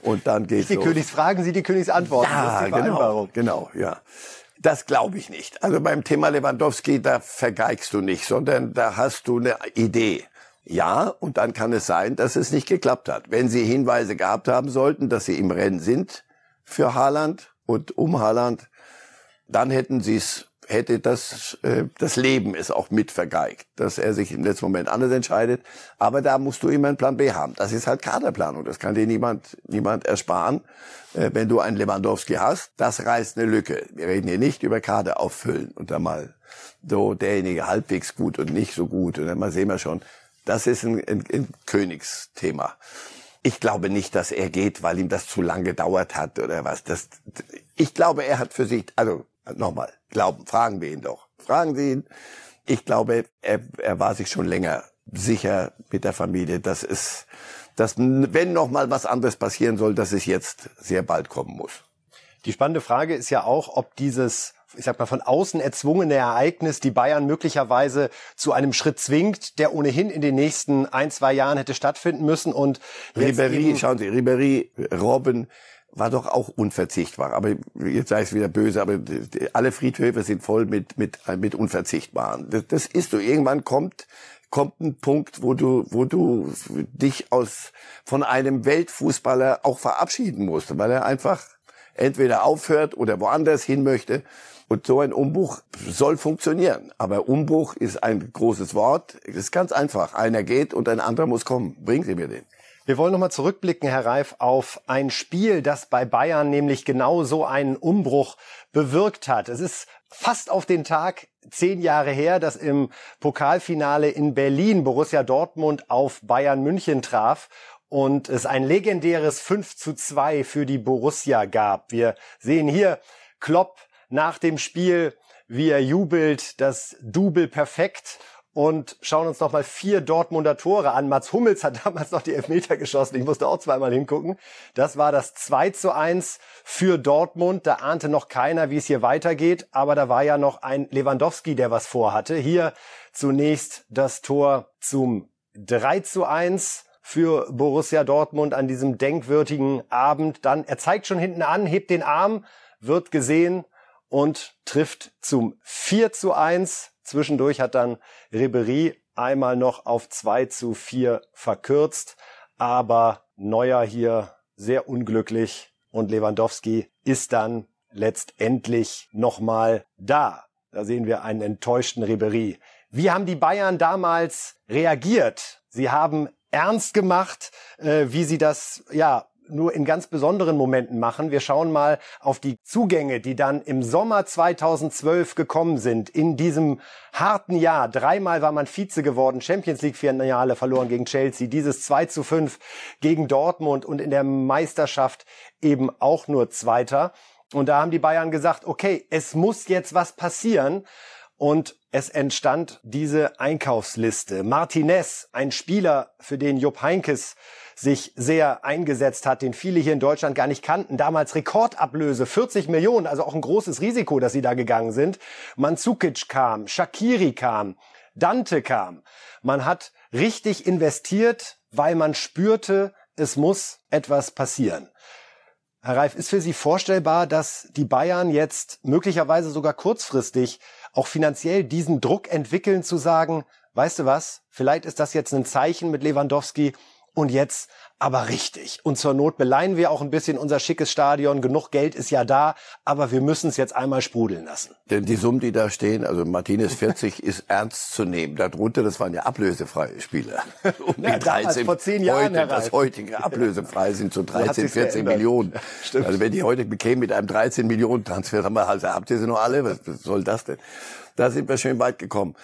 Und dann geht's Die los. Königsfragen, Sie die Königsantworten. das ist Ja, die genau, genau, ja. Das glaube ich nicht. Also beim Thema Lewandowski, da vergeigst du nicht, sondern da hast du eine Idee. Ja, und dann kann es sein, dass es nicht geklappt hat. Wenn sie Hinweise gehabt haben sollten, dass sie im Rennen sind für Haaland und um Haaland, dann hätten sie es hätte das, äh, das Leben es auch mit vergeigt, dass er sich im letzten Moment anders entscheidet. Aber da musst du immer einen Plan B haben. Das ist halt Kaderplanung. Das kann dir niemand, niemand ersparen. Äh, wenn du einen Lewandowski hast, das reißt eine Lücke. Wir reden hier nicht über Kader auffüllen und dann mal so derjenige halbwegs gut und nicht so gut. Und dann mal sehen wir schon. Das ist ein, ein, ein Königsthema. Ich glaube nicht, dass er geht, weil ihm das zu lang gedauert hat oder was. Das, ich glaube, er hat für sich, also nochmal, glauben, fragen wir ihn doch. Fragen Sie ihn. Ich glaube, er, er war sich schon länger sicher mit der Familie, dass es, dass wenn noch mal was anderes passieren soll, dass es jetzt sehr bald kommen muss. Die spannende Frage ist ja auch, ob dieses ich sag mal, von außen erzwungene Ereignis die Bayern möglicherweise zu einem Schritt zwingt, der ohnehin in den nächsten ein, zwei Jahren hätte stattfinden müssen. Und Ribéry, schauen Sie, Ribéry, Robben war doch auch unverzichtbar. Aber jetzt sei es wieder böse, aber alle Friedhöfe sind voll mit, mit, mit Unverzichtbaren. Das, das ist so. Irgendwann kommt, kommt ein Punkt, wo du, wo du dich aus, von einem Weltfußballer auch verabschieden musst, weil er einfach entweder aufhört oder woanders hin möchte. Und so ein Umbruch soll funktionieren. Aber Umbruch ist ein großes Wort. Es ist ganz einfach. Einer geht und ein anderer muss kommen. Bringen Sie mir den. Wir wollen nochmal zurückblicken, Herr Reif, auf ein Spiel, das bei Bayern nämlich genau so einen Umbruch bewirkt hat. Es ist fast auf den Tag zehn Jahre her, dass im Pokalfinale in Berlin Borussia Dortmund auf Bayern München traf und es ein legendäres 5 zu 2 für die Borussia gab. Wir sehen hier Klopp nach dem Spiel, wie er jubelt, das Double perfekt und schauen uns noch mal vier Dortmunder Tore an. Mats Hummels hat damals noch die Elfmeter geschossen. Ich musste auch zweimal hingucken. Das war das 2 zu 1 für Dortmund. Da ahnte noch keiner, wie es hier weitergeht. Aber da war ja noch ein Lewandowski, der was vorhatte. Hier zunächst das Tor zum 3 zu 1 für Borussia Dortmund an diesem denkwürdigen Abend. Dann, er zeigt schon hinten an, hebt den Arm, wird gesehen, und trifft zum 4 zu 1. Zwischendurch hat dann Ribery einmal noch auf 2 zu 4 verkürzt. Aber Neuer hier sehr unglücklich und Lewandowski ist dann letztendlich nochmal da. Da sehen wir einen enttäuschten Ribery. Wie haben die Bayern damals reagiert? Sie haben ernst gemacht, äh, wie sie das ja nur in ganz besonderen Momenten machen. Wir schauen mal auf die Zugänge, die dann im Sommer 2012 gekommen sind. In diesem harten Jahr. Dreimal war man Vize geworden, Champions League Finale verloren gegen Chelsea, dieses 2 zu 5 gegen Dortmund und in der Meisterschaft eben auch nur Zweiter. Und da haben die Bayern gesagt, okay, es muss jetzt was passieren. Und es entstand diese Einkaufsliste. Martinez, ein Spieler, für den Jupp Heinkes sich sehr eingesetzt hat, den viele hier in Deutschland gar nicht kannten. Damals Rekordablöse, 40 Millionen, also auch ein großes Risiko, dass sie da gegangen sind. Manzukic kam, Shakiri kam, Dante kam. Man hat richtig investiert, weil man spürte, es muss etwas passieren. Herr Reif, ist für Sie vorstellbar, dass die Bayern jetzt möglicherweise sogar kurzfristig auch finanziell diesen Druck entwickeln zu sagen, weißt du was, vielleicht ist das jetzt ein Zeichen mit Lewandowski, und jetzt aber richtig. Und zur Not beleihen wir auch ein bisschen unser schickes Stadion. Genug Geld ist ja da, aber wir müssen es jetzt einmal sprudeln lassen. Denn die Summen, die da stehen, also Martinez 40 ist ernst zu nehmen. Darunter, das waren ja ablösefreie Spieler. Um ja, 13, vor zehn Jahren, heute, Das heutige ablösefrei sind so 13, 14 Millionen. Stimmt. Also wenn die heute bekämen mit einem 13 Millionen Transfer, haben wir halt, habt ihr sie noch alle? Was soll das denn? Da sind wir schön weit gekommen.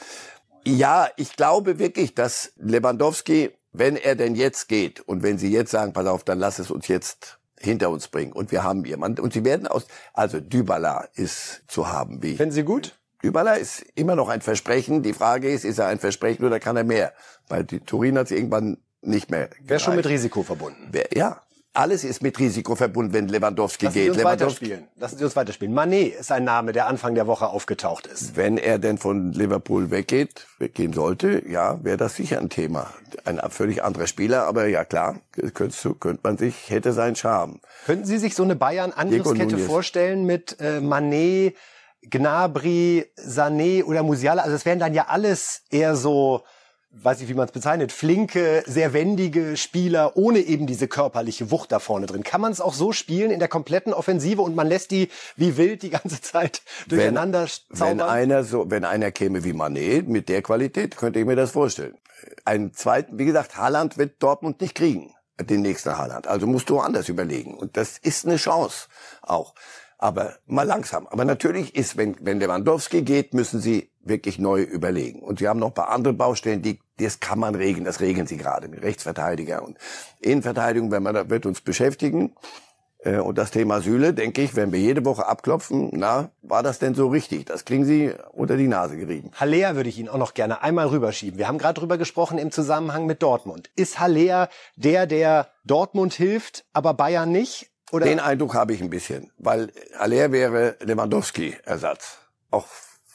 Ja, ich glaube wirklich, dass Lewandowski wenn er denn jetzt geht und wenn Sie jetzt sagen, pass auf, dann lass es uns jetzt hinter uns bringen und wir haben jemanden und Sie werden aus, also Dybala ist zu haben. Wie Finden Sie gut? Dybala ist immer noch ein Versprechen. Die Frage ist, ist er ein Versprechen oder kann er mehr? Weil die Turin hat sie irgendwann nicht mehr. Wäre schon mit Risiko verbunden. Ja, alles ist mit Risiko verbunden, wenn Lewandowski Lassen geht. Sie uns Lewandowski, weiterspielen. Lassen Sie uns weiterspielen. Manet ist ein Name, der Anfang der Woche aufgetaucht ist. Wenn er denn von Liverpool weggeht, weggehen sollte, ja, wäre das sicher ein Thema. Ein völlig anderer Spieler, aber ja klar, könnte, könnte man sich, hätte seinen Charme. Könnten Sie sich so eine Bayern-Angriffskette vorstellen mit äh, Manet, Gnabry, Sané oder Musiala? Also es wären dann ja alles eher so weiß ich, wie man es bezeichnet, flinke, sehr wendige Spieler ohne eben diese körperliche Wucht da vorne drin. Kann man es auch so spielen in der kompletten Offensive und man lässt die wie wild die ganze Zeit durcheinander wenn, zaubern? Wenn einer so, wenn einer käme wie Manet mit der Qualität, könnte ich mir das vorstellen. Einen zweiten, wie gesagt, Haaland wird Dortmund nicht kriegen, den nächsten Haaland. Also musst du anders überlegen. Und das ist eine Chance auch. Aber mal langsam. Aber natürlich ist, wenn, wenn Lewandowski geht, müssen sie wirklich neu überlegen. Und sie haben noch ein paar andere Baustellen, die, das kann man regeln. Das regeln sie gerade mit Rechtsverteidiger und Innenverteidigung, wenn man da wird uns beschäftigen. Äh, und das Thema Süle, denke ich, wenn wir jede Woche abklopfen, na, war das denn so richtig? Das kriegen Sie unter die Nase gerieben. Haller würde ich Ihnen auch noch gerne einmal rüberschieben. Wir haben gerade drüber gesprochen im Zusammenhang mit Dortmund. Ist Haller der, der Dortmund hilft, aber Bayern nicht? Oder? Den Eindruck habe ich ein bisschen, weil Aller wäre Lewandowski-Ersatz, auch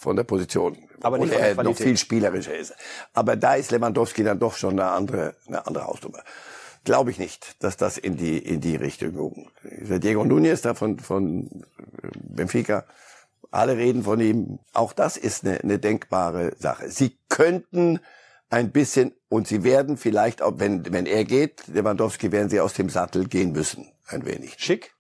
von der Position, aber nicht er noch viel spielerischer ist. Aber da ist Lewandowski dann doch schon eine andere, eine andere Hausnummer. Glaube ich nicht, dass das in die in die Richtung. Der Diego Núñez da von von Benfica, alle reden von ihm. Auch das ist eine, eine denkbare Sache. Sie könnten ein bisschen und sie werden vielleicht auch, wenn wenn er geht, Lewandowski, werden sie aus dem Sattel gehen müssen ein wenig. Schick?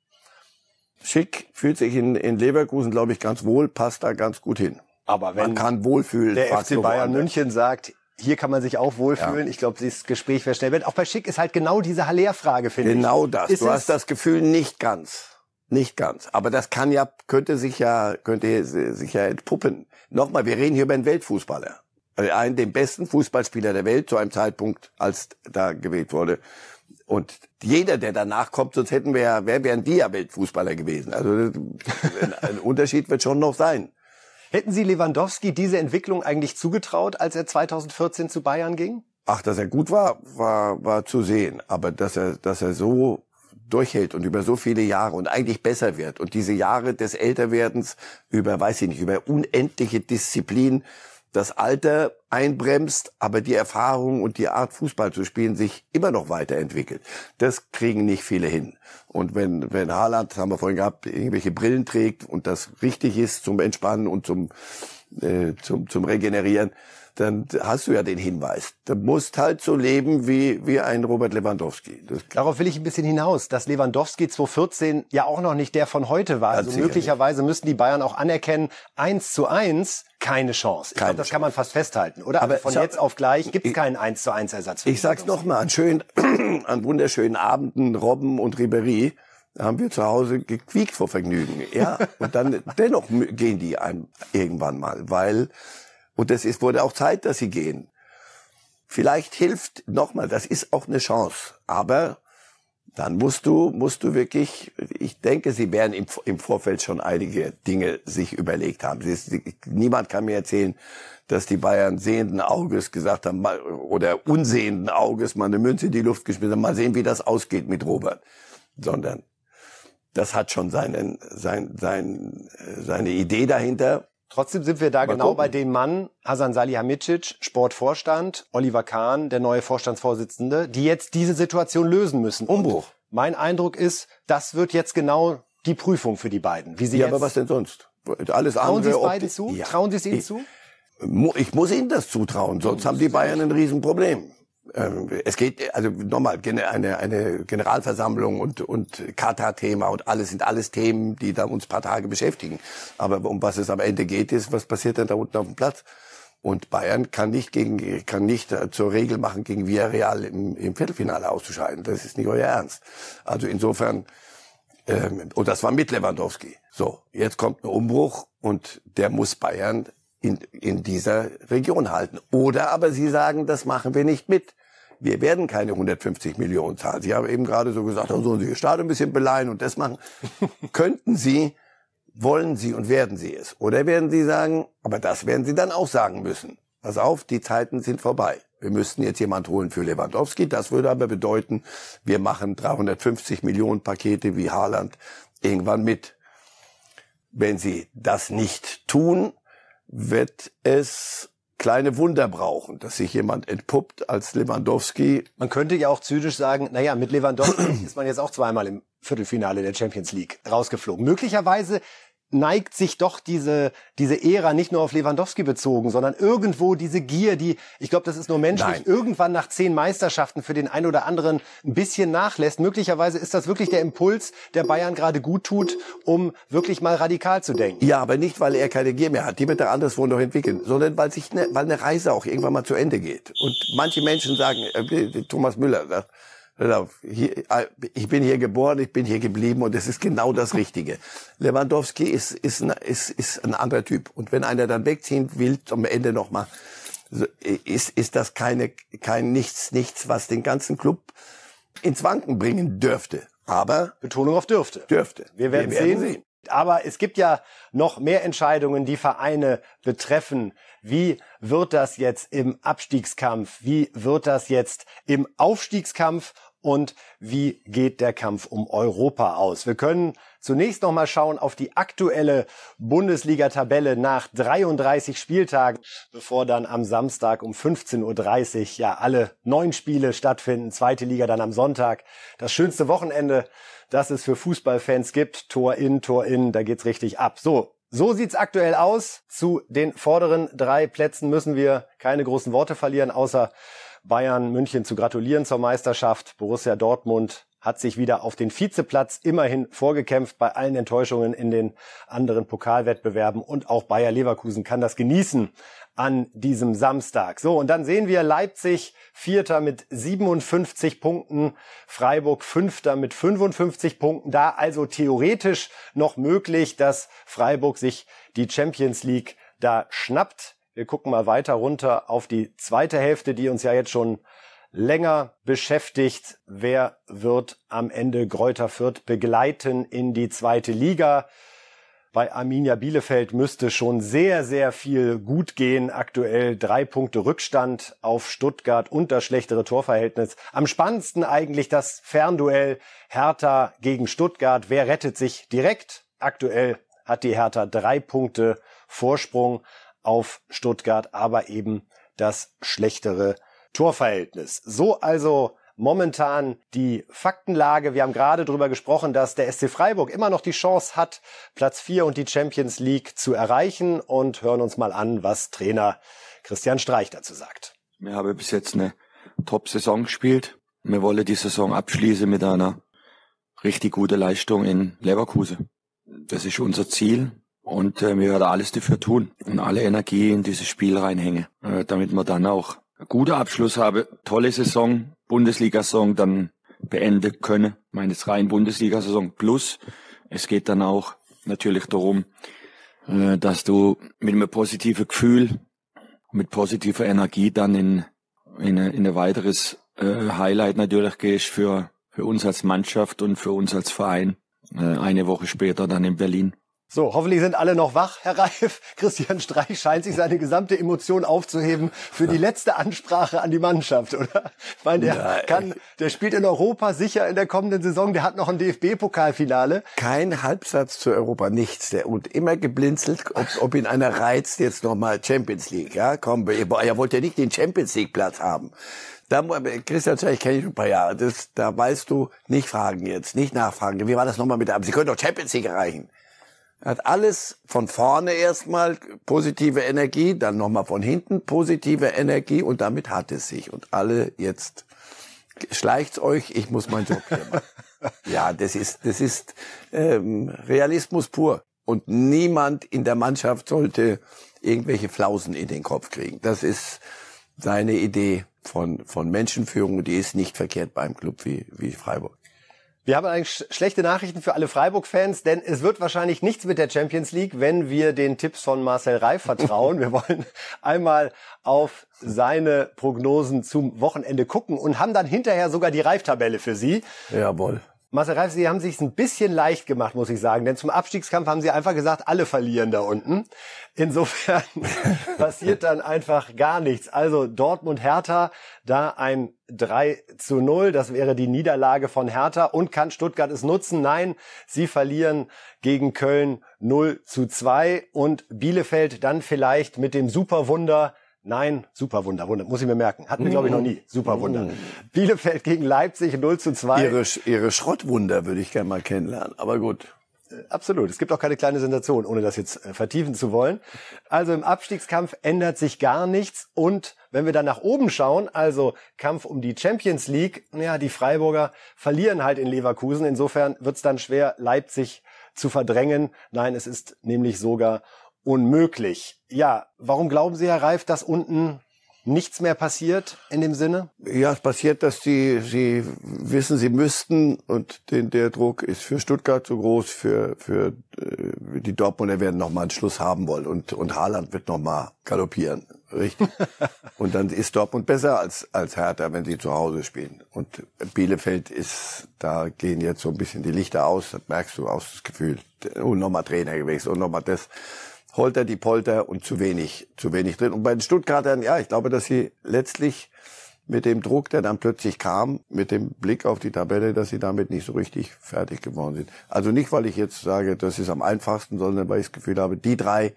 Schick fühlt sich in, in Leverkusen, glaube ich, ganz wohl, passt da ganz gut hin. Aber wenn man kann wohlfühlen, der FC Bayern München sagt, hier kann man sich auch wohlfühlen. Ja. Ich glaube, dieses Gespräch wäre schnell. Auch bei Schick ist halt genau diese Haller-Frage, finde genau ich. Genau das. Ist du hast das Gefühl nicht ganz. Nicht ganz. Aber das kann ja, könnte sich ja, könnte sich ja entpuppen. Nochmal, wir reden hier über einen Weltfußballer. Also einen, den besten Fußballspieler der Welt zu einem Zeitpunkt, als da gewählt wurde. Und jeder, der danach kommt, sonst hätten wir ja, wer wären die ja Weltfußballer gewesen. Also ein Unterschied wird schon noch sein. Hätten Sie Lewandowski diese Entwicklung eigentlich zugetraut, als er 2014 zu Bayern ging? Ach, dass er gut war, war, war zu sehen. Aber dass er, dass er so durchhält und über so viele Jahre und eigentlich besser wird und diese Jahre des Älterwerdens über, weiß ich nicht, über unendliche Disziplin das Alter einbremst, aber die Erfahrung und die Art Fußball zu spielen sich immer noch weiterentwickelt. Das kriegen nicht viele hin. Und wenn, wenn Haaland, haben wir vorhin gehabt, irgendwelche Brillen trägt und das richtig ist zum Entspannen und zum, äh, zum, zum Regenerieren, dann hast du ja den Hinweis. Du musst halt so leben wie, wie ein Robert Lewandowski. Das Darauf will ich ein bisschen hinaus, dass Lewandowski 2014 ja auch noch nicht der von heute war. Also möglicherweise müssten die Bayern auch anerkennen, eins zu eins keine Chance. Ich glaube, das kann man fast festhalten, oder? Aber also von jetzt auf gleich gibt es keinen eins zu eins Ersatz. Ich sag's nochmal, an schönen, an wunderschönen Abenden, Robben und Ribery, haben wir zu Hause gequiekt vor Vergnügen. Ja, und dann dennoch gehen die einem irgendwann mal, weil und es ist, wurde auch Zeit, dass sie gehen. Vielleicht hilft nochmal, das ist auch eine Chance. Aber dann musst du, musst du wirklich, ich denke, sie werden im, im Vorfeld schon einige Dinge sich überlegt haben. Ist, niemand kann mir erzählen, dass die Bayern sehenden Auges gesagt haben, oder unsehenden Auges mal eine Münze in die Luft geschmissen haben, mal sehen, wie das ausgeht mit Robert. Sondern das hat schon seinen, sein, sein, seine Idee dahinter. Trotzdem sind wir da Mal genau gucken. bei dem Mann, Hasan Salihamidzic, Sportvorstand, Oliver Kahn, der neue Vorstandsvorsitzende, die jetzt diese Situation lösen müssen. Umbruch. Und mein Eindruck ist, das wird jetzt genau die Prüfung für die beiden. Wie sie ja, jetzt aber was denn sonst? Alles Trauen andere. Sie es beiden zu? Ja. Trauen Sie es ihnen ich, zu? Ich muss ihnen das zutrauen, sonst haben die Bayern ein Riesenproblem. Ähm, es geht also nochmal eine, eine Generalversammlung und und Katar-Thema und alles sind alles Themen, die da uns paar Tage beschäftigen. Aber um was es am Ende geht, ist, was passiert denn da unten auf dem Platz? Und Bayern kann nicht gegen kann nicht zur Regel machen, gegen Villarreal im, im Viertelfinale auszuscheiden. Das ist nicht euer Ernst. Also insofern ähm, und das war mit Lewandowski. So, jetzt kommt ein Umbruch und der muss Bayern in, in dieser Region halten. Oder aber Sie sagen, das machen wir nicht mit wir werden keine 150 Millionen zahlen. Sie haben eben gerade so gesagt, dann sollen Sie Ihr Stadion ein bisschen beleihen und das machen. Könnten Sie, wollen Sie und werden Sie es? Oder werden Sie sagen, aber das werden Sie dann auch sagen müssen. Pass auf, die Zeiten sind vorbei. Wir müssten jetzt jemand holen für Lewandowski. Das würde aber bedeuten, wir machen 350 Millionen Pakete wie Haaland irgendwann mit. Wenn Sie das nicht tun, wird es kleine Wunder brauchen, dass sich jemand entpuppt als Lewandowski. Man könnte ja auch zynisch sagen, naja, mit Lewandowski ist man jetzt auch zweimal im Viertelfinale der Champions League rausgeflogen. Möglicherweise neigt sich doch diese, diese Ära nicht nur auf Lewandowski bezogen, sondern irgendwo diese Gier, die, ich glaube, das ist nur menschlich, Nein. irgendwann nach zehn Meisterschaften für den einen oder anderen ein bisschen nachlässt. Möglicherweise ist das wirklich der Impuls, der Bayern gerade gut tut, um wirklich mal radikal zu denken. Ja, aber nicht, weil er keine Gier mehr hat, die wird er anderswo noch entwickeln, sondern weil sich ne, weil eine Reise auch irgendwann mal zu Ende geht. Und manche Menschen sagen, äh, Thomas Müller sagt, äh, ich bin hier geboren, ich bin hier geblieben und es ist genau das Richtige. Lewandowski ist, ist, ist, ist ein anderer Typ. Und wenn einer dann wegziehen will, am Ende nochmal, ist, ist das keine, kein nichts, nichts, was den ganzen Club ins Wanken bringen dürfte. Aber Betonung auf dürfte. Dürfte. Wir werden, Wir werden sehen. sehen. Aber es gibt ja noch mehr Entscheidungen, die Vereine betreffen. Wie wird das jetzt im Abstiegskampf? Wie wird das jetzt im Aufstiegskampf? Und wie geht der Kampf um Europa aus? Wir können zunächst noch mal schauen auf die aktuelle Bundesliga-Tabelle nach 33 Spieltagen, bevor dann am Samstag um 15.30 Uhr ja alle neun Spiele stattfinden. Zweite Liga dann am Sonntag. Das schönste Wochenende das es für Fußballfans gibt. Tor in, Tor in, da geht's richtig ab. So, so sieht's aktuell aus. Zu den vorderen drei Plätzen müssen wir keine großen Worte verlieren, außer Bayern München zu gratulieren zur Meisterschaft. Borussia Dortmund hat sich wieder auf den Vizeplatz immerhin vorgekämpft bei allen Enttäuschungen in den anderen Pokalwettbewerben und auch Bayer Leverkusen kann das genießen an diesem Samstag. So, und dann sehen wir Leipzig Vierter mit 57 Punkten, Freiburg Fünfter mit 55 Punkten. Da also theoretisch noch möglich, dass Freiburg sich die Champions League da schnappt. Wir gucken mal weiter runter auf die zweite Hälfte, die uns ja jetzt schon länger beschäftigt. Wer wird am Ende Gräuter Fürth begleiten in die zweite Liga? Bei Arminia Bielefeld müsste schon sehr, sehr viel gut gehen. Aktuell drei Punkte Rückstand auf Stuttgart und das schlechtere Torverhältnis. Am spannendsten eigentlich das Fernduell Hertha gegen Stuttgart. Wer rettet sich direkt? Aktuell hat die Hertha drei Punkte Vorsprung auf Stuttgart, aber eben das schlechtere Torverhältnis. So also momentan die Faktenlage. Wir haben gerade darüber gesprochen, dass der SC Freiburg immer noch die Chance hat, Platz 4 und die Champions League zu erreichen und hören uns mal an, was Trainer Christian Streich dazu sagt. Wir haben bis jetzt eine Top-Saison gespielt. Wir wollen die Saison abschließen mit einer richtig guten Leistung in Leverkusen. Das ist unser Ziel. Und äh, wir werden alles dafür tun und alle Energie in dieses Spiel reinhängen, äh, damit wir dann auch einen guten Abschluss haben, tolle Saison, Bundesliga-Saison dann beenden können. Meine rein Bundesliga-Saison plus. Es geht dann auch natürlich darum, äh, dass du mit einem positiven Gefühl, mit positiver Energie dann in, in, ein, in ein weiteres äh, Highlight natürlich gehst für, für uns als Mannschaft und für uns als Verein. Äh, eine Woche später dann in Berlin. So, hoffentlich sind alle noch wach, Herr Reif. Christian Streich scheint sich seine gesamte Emotion aufzuheben für die letzte Ansprache an die Mannschaft, oder? Ich meine, der kann, der spielt in Europa sicher in der kommenden Saison, der hat noch ein DFB-Pokalfinale. Kein Halbsatz zu Europa, nichts. Der und immer geblinzelt, ob, ob ihn einer reizt, jetzt nochmal Champions League, ja? Komm, ihr, ihr wollt ja nicht den Champions League Platz haben. Da, Christian Streich kenne ich ein paar Jahre. Das, da weißt du, nicht fragen jetzt, nicht nachfragen. Wie war das nochmal mit der, Sie können doch Champions League erreichen. Er hat alles von vorne erstmal positive Energie, dann nochmal von hinten positive Energie und damit hat es sich. Und alle jetzt schleicht's euch, ich muss meinen Job hier machen. ja, das ist, das ist ähm, Realismus pur. Und niemand in der Mannschaft sollte irgendwelche Flausen in den Kopf kriegen. Das ist seine Idee von, von Menschenführung, die ist nicht verkehrt beim Club wie, wie Freiburg. Wir haben eigentlich schlechte Nachrichten für alle Freiburg-Fans, denn es wird wahrscheinlich nichts mit der Champions League, wenn wir den Tipps von Marcel Reif vertrauen. wir wollen einmal auf seine Prognosen zum Wochenende gucken und haben dann hinterher sogar die Reif-Tabelle für Sie. Jawohl. Marcel Reif, Sie haben sich ein bisschen leicht gemacht, muss ich sagen, denn zum Abstiegskampf haben Sie einfach gesagt, alle verlieren da unten. Insofern passiert dann einfach gar nichts. Also Dortmund Hertha, da ein 3 zu 0, das wäre die Niederlage von Hertha und kann Stuttgart es nutzen? Nein, sie verlieren gegen Köln 0 zu 2 und Bielefeld dann vielleicht mit dem Superwunder Nein, Superwunder, Wunder, muss ich mir merken. Hatten wir, glaube ich, noch nie. Superwunder. Mm. Bielefeld gegen Leipzig 0 zu 2. Ihre, ihre Schrottwunder würde ich gerne mal kennenlernen, aber gut. Absolut. Es gibt auch keine kleine Sensation, ohne das jetzt äh, vertiefen zu wollen. Also im Abstiegskampf ändert sich gar nichts. Und wenn wir dann nach oben schauen, also Kampf um die Champions League, ja, die Freiburger verlieren halt in Leverkusen. Insofern wird es dann schwer, Leipzig zu verdrängen. Nein, es ist nämlich sogar unmöglich. Ja, warum glauben Sie, Herr Reif, dass unten nichts mehr passiert in dem Sinne? Ja, es passiert, dass sie, sie wissen, sie müssten und den, der Druck ist für Stuttgart zu groß, für, für äh, die Dortmunder werden noch mal einen Schluss haben wollen und, und Haaland wird noch mal galoppieren. Richtig. und dann ist Dortmund besser als, als Hertha, wenn sie zu Hause spielen. Und Bielefeld ist, da gehen jetzt so ein bisschen die Lichter aus, das merkst du aus das Gefühl. Und nochmal Trainer gewesen und nochmal das. Holter die Polter und zu wenig, zu wenig drin. Und bei den Stuttgartern, ja, ich glaube, dass sie letztlich mit dem Druck, der dann plötzlich kam, mit dem Blick auf die Tabelle, dass sie damit nicht so richtig fertig geworden sind. Also nicht, weil ich jetzt sage, das ist am einfachsten, sondern weil ich das Gefühl habe, die drei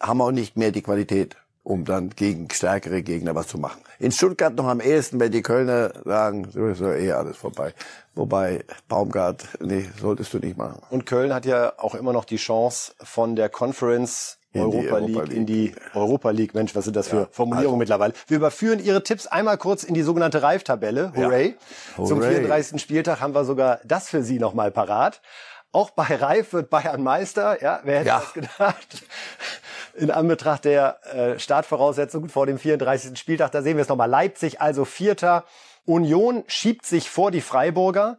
haben auch nicht mehr die Qualität, um dann gegen stärkere Gegner was zu machen. In Stuttgart noch am ehesten, wenn die Kölner sagen, so ist ja eh alles vorbei. Wobei Baumgart, nee, solltest du nicht machen. Und Köln hat ja auch immer noch die Chance von der Conference In Europa, Europa League, League. in die Europa League. Mensch, was sind das für Ja, Formulierungen also- mittlerweile? Wir überführen Ihre Tipps einmal kurz in die sogenannte Reif-Tabelle. Hooray. Zum Hooray. 34. Spieltag haben wir sogar das für Sie nochmal parat. Auch bei Reif wird Bayern Meister. Ja, wer hätte Ja. das gedacht? In Anbetracht der äh, Startvoraussetzungen vor dem 34. Spieltag, da sehen wir es nochmal. Leipzig also Vierter. Union schiebt sich vor die Freiburger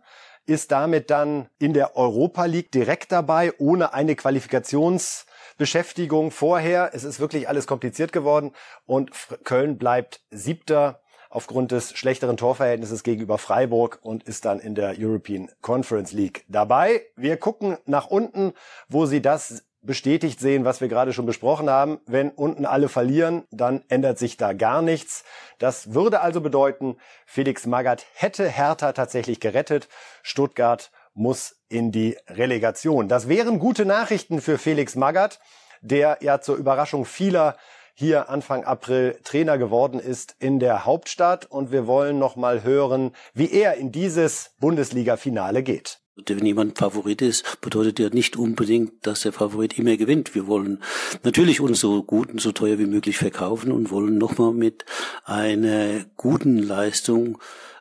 ist damit dann in der Europa League direkt dabei, ohne eine Qualifikationsbeschäftigung vorher. Es ist wirklich alles kompliziert geworden und Köln bleibt siebter aufgrund des schlechteren Torverhältnisses gegenüber Freiburg und ist dann in der European Conference League dabei. Wir gucken nach unten, wo sie das bestätigt sehen, was wir gerade schon besprochen haben. Wenn unten alle verlieren, dann ändert sich da gar nichts. Das würde also bedeuten, Felix Magath hätte Hertha tatsächlich gerettet. Stuttgart muss in die Relegation. Das wären gute Nachrichten für Felix Magath, der ja zur Überraschung vieler hier Anfang April Trainer geworden ist in der Hauptstadt und wir wollen noch mal hören, wie er in dieses Bundesliga-Finale geht. Wenn jemand Favorit ist, bedeutet ja nicht unbedingt, dass der Favorit immer gewinnt. Wir wollen natürlich uns so gut und so teuer wie möglich verkaufen und wollen nochmal mit einer guten Leistung